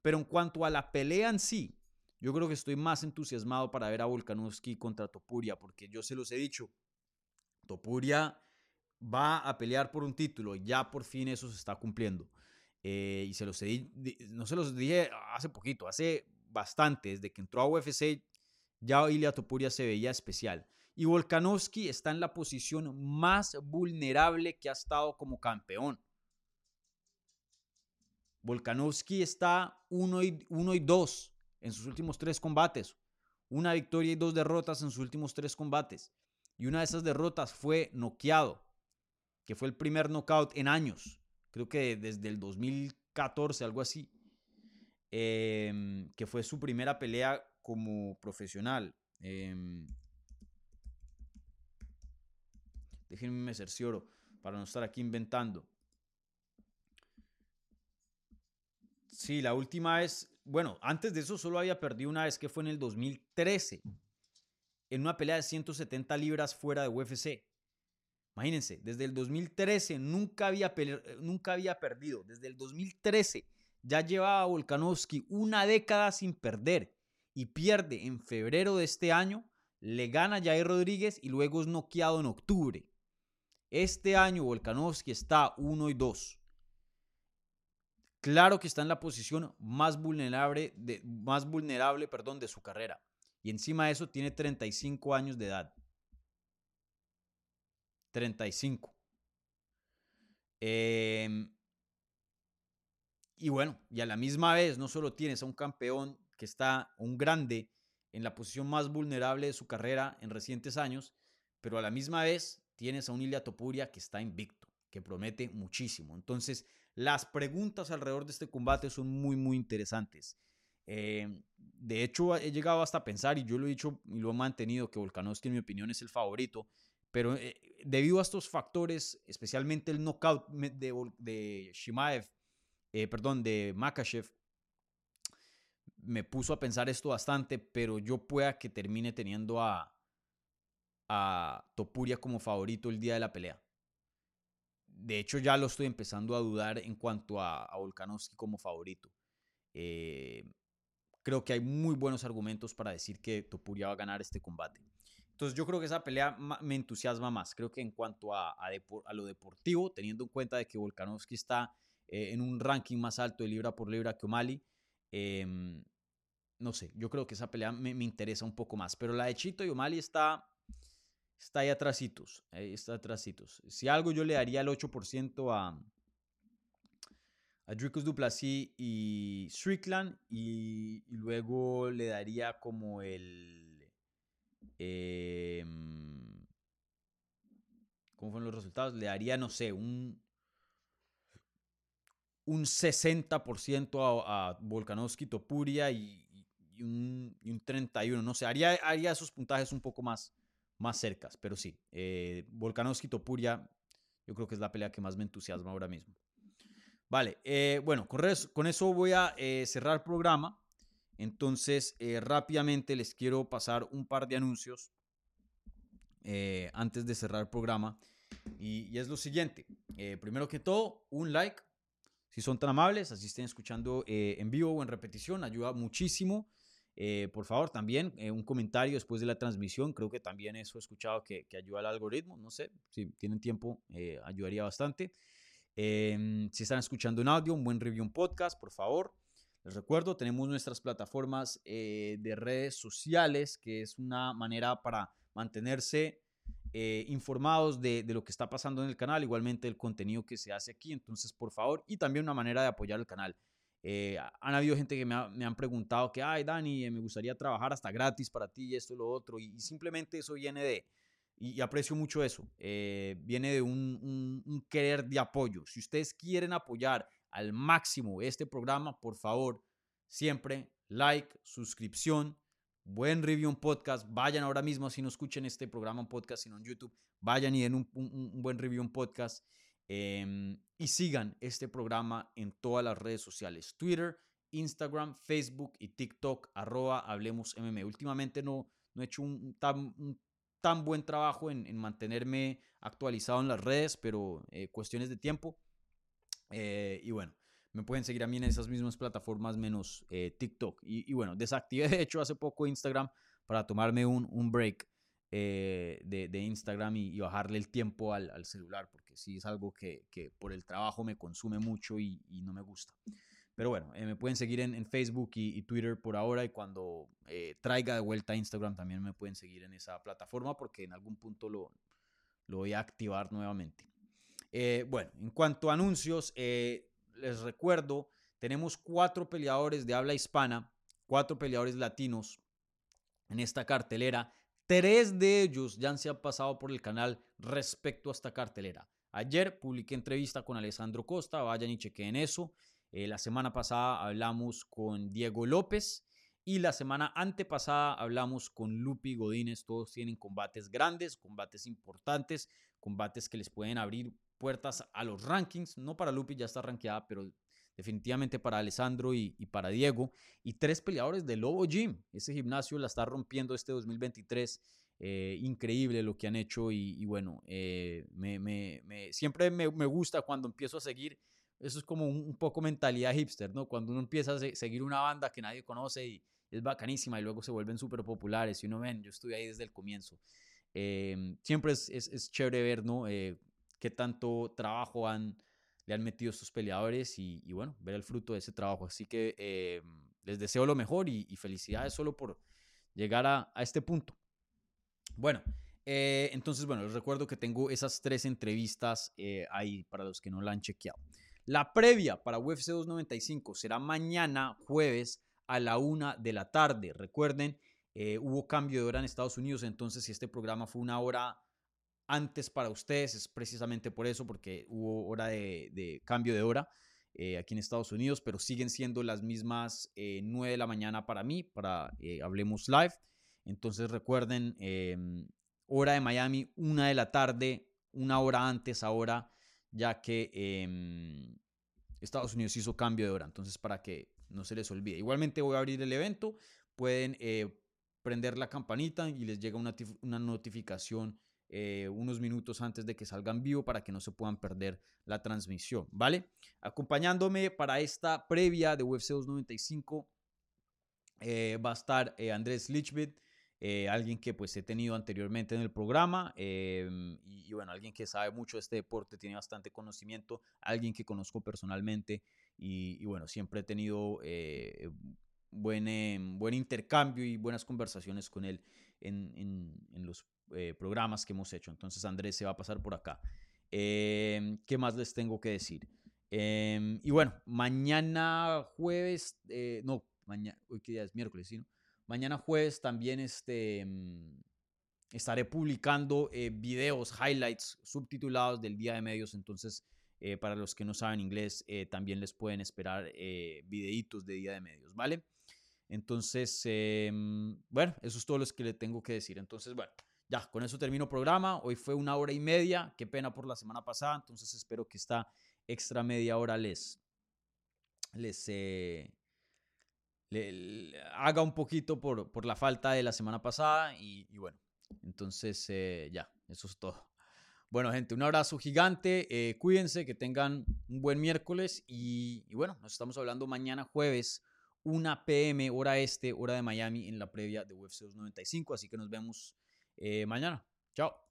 Pero en cuanto a la pelea en sí, yo creo que estoy más entusiasmado para ver a Volkanovski contra Topuria, porque yo se los he dicho, Topuria va a pelear por un título, ya por fin eso se está cumpliendo. Eh, y se los no se los dije hace poquito, hace bastante, desde que entró a UFC, ya Ilya Topuria se veía especial. Y Volkanovski está en la posición más vulnerable que ha estado como campeón. Volkanovski está 1 y, y 2 en sus últimos tres combates. Una victoria y dos derrotas en sus últimos tres combates. Y una de esas derrotas fue noqueado, que fue el primer knockout en años. Creo que desde el 2014, algo así. Em, que fue su primera pelea como profesional. Em, déjenme me cercioro para no estar aquí inventando. Sí, la última vez, bueno, antes de eso solo había perdido una vez que fue en el 2013, en una pelea de 170 libras fuera de UFC. Imagínense, desde el 2013 nunca había, nunca había perdido. Desde el 2013 ya llevaba Volkanovski una década sin perder y pierde en febrero de este año, le gana Jair Rodríguez y luego es noqueado en octubre. Este año Volkanovski está 1 y 2. Claro que está en la posición más vulnerable, de, más vulnerable perdón, de su carrera. Y encima de eso tiene 35 años de edad. 35. Em, y bueno, y a la misma vez no solo tienes a un campeón que está, un grande, en la posición más vulnerable de su carrera en recientes años, pero a la misma vez tienes a un Ilia Topuria que está invicto, que promete muchísimo. Entonces, las preguntas alrededor de este combate son muy, muy interesantes. Eh, de hecho, he llegado hasta a pensar, y yo lo he dicho y lo he mantenido, que Volkanovski en mi opinión es el favorito, pero eh, debido a estos factores, especialmente el knockout de, de Shimaev, eh, perdón, de Makachev, me puso a pensar esto bastante, pero yo pueda que termine teniendo a, a Topuria como favorito el día de la pelea. De hecho, ya lo estoy empezando a dudar en cuanto a, Volkanovski como favorito. Eh, creo que hay muy buenos argumentos para decir que Topuria va a ganar este combate. Entonces yo creo que esa pelea me entusiasma más. Creo que en cuanto a, a, lo deportivo, teniendo en cuenta de que Volkanovski está eh, en un ranking más alto de libra por libra que O'Malley, em, no sé, yo creo que esa pelea me, me, interesa un poco más. Pero la de Chito y O'Malley está, está ahí atrasitos. Ahí está atrasitos. Si algo yo le daría el 8% a, a Dricus Duplessis y Strickland y, luego le daría como el... Em, ¿Cómo fueron los resultados? Le daría, no sé, un, un 60% a, a Volkanovski Topuria y, un, y, un, 31. No sé, haría, haría esos puntajes un poco más, más cercas, pero sí. Eh, Volkanovski Topuria, yo creo que es la pelea que más me entusiasma ahora mismo. Vale, eh, bueno, con eso voy a eh, cerrar el programa. Entonces, eh, rápidamente les quiero pasar un par de anuncios antes de cerrar el programa. Y, es lo siguiente. primero que todo, un like. Si son tan amables, así estén escuchando en vivo o en repetición, ayuda muchísimo. Por favor, también un comentario después de la transmisión. Creo que también eso he escuchado que, que ayuda al algoritmo. No sé, si tienen tiempo, ayudaría bastante. Em, si están escuchando un audio, un buen review, un podcast, por favor. Les recuerdo, tenemos nuestras plataformas eh, de redes sociales, que es una manera para mantenerse eh, informados de, lo que está pasando en el canal, igualmente el contenido que se hace aquí. Entonces, por favor, y también una manera de apoyar el canal. Eh, han habido gente que me, han preguntado que, ay, Dani, me gustaría trabajar hasta gratis para ti y esto y lo otro. y simplemente eso viene de, y, aprecio mucho eso. Eh, viene de un, querer de apoyo. Si ustedes quieren apoyar al máximo este programa, por favor, siempre like, suscripción, buen review en podcast. Vayan ahora mismo, si no escuchen este programa en podcast, sino en YouTube, vayan y den un, buen review en podcast. Em, y sigan este programa en todas las redes sociales: Twitter, Instagram, Facebook y TikTok, arroba Hablemos MM. Últimamente no, no he hecho un, un tan buen trabajo en, mantenerme actualizado en las redes, pero eh, cuestiones de tiempo. Eh, y bueno, me pueden seguir a mí en esas mismas plataformas menos eh, TikTok. Y, bueno, desactivé de hecho hace poco Instagram para tomarme un, un break de, de, Instagram y, bajarle el tiempo al, al, celular, porque sí es algo que, que, por el trabajo me consume mucho y, y no me gusta. Pero bueno, eh, me pueden seguir en, Facebook y, Twitter por ahora y cuando eh, traiga de vuelta a Instagram también me pueden seguir en esa plataforma porque en algún punto lo, lo voy a activar nuevamente. Eh, bueno, en cuanto a anuncios, les recuerdo, tenemos cuatro peleadores de habla hispana, cuatro peleadores latinos en esta cartelera. Tres de ellos ya se han pasado por el canal respecto a esta cartelera. Ayer publiqué entrevista con Alessandro Costa, vayan y chequen eso. Eh, la semana pasada hablamos con Diego López y la semana antepasada hablamos con Lupi Godínez. Todos tienen combates grandes, combates importantes, combates que les pueden abrir puertas a los rankings. No para Lupi, ya está rankeada, pero definitivamente para Alessandro y, para Diego. Y tres peleadores de Lobo Gym. Ese gimnasio la está rompiendo este 2023. Eh, increíble lo que han hecho y, bueno, eh, siempre me, gusta cuando empiezo a seguir eso es como un, poco mentalidad hipster, ¿no? Cuando uno empieza a seguir una banda que nadie conoce y es bacanísima y luego se vuelven súper populares y uno ven, yo estuve ahí desde el comienzo. Em, siempre es, es, chévere ver, ¿no? Eh, qué tanto trabajo han, le han metido estos peleadores y, bueno, ver el fruto de ese trabajo. Así que em, les deseo lo mejor y, felicidades solo por llegar a, a este punto. Bueno, eh, entonces, bueno, les recuerdo que tengo esas tres entrevistas eh, ahí para los que no la han chequeado. La previa para UFC 295 será mañana jueves a la una de la tarde. Recuerden, eh, hubo cambio de hora en Estados Unidos, entonces si este programa fue una hora antes para ustedes, es precisamente por eso, porque hubo hora de, cambio de hora. aquí en Estados Unidos, pero siguen siendo las mismas 9 de la mañana para mí, para Hablemos Live. Entonces recuerden, em, hora de Miami, una de la tarde, una hora antes ahora, ya que em, Estados Unidos hizo cambio de hora. Entonces, para que no se les olvide. Igualmente voy a abrir el evento. Pueden eh, prender la campanita y les llega una, notificación eh, unos minutos antes de que salgan vivo para que no se puedan perder la transmisión, ¿vale? Acompañándome para esta previa de UFC 295 eh, va a estar Andrés Lichbit, alguien que pues he tenido anteriormente en el programa em, y, bueno, alguien que sabe mucho de este deporte, tiene bastante conocimiento, alguien que conozco personalmente y, bueno, siempre he tenido eh, buen, eh, buen intercambio y buenas conversaciones con él en, en, los eh, programas que hemos hecho. Entonces Andrés se va a pasar por acá. Em, ¿Qué más les tengo que decir? Em, y bueno, mañana jueves, no, mañana, hoy qué día es miércoles, ¿sí? Mañana jueves también este, em, estaré publicando videos, highlights subtitulados del día de medios. Entonces, eh, para los que no saben inglés, eh, también les pueden esperar eh, videitos de día de medios, ¿vale? Entonces, em, bueno, eso es todo lo que le tengo que decir. Entonces, bueno, ya, con eso termino programa. Hoy fue una hora y media. Qué pena por la semana pasada. Entonces, espero que esta extra media hora les, les haga un poquito por, por, la falta de la semana pasada. Y, bueno, entonces, ya, eso es todo. Bueno, gente, un abrazo gigante. Eh, cuídense, que tengan un buen miércoles. Y, bueno, nos estamos hablando mañana jueves, 1 pm, hora este, hora de Miami, en la previa de UFC 295. Así que nos vemos eh, mañana. Chao.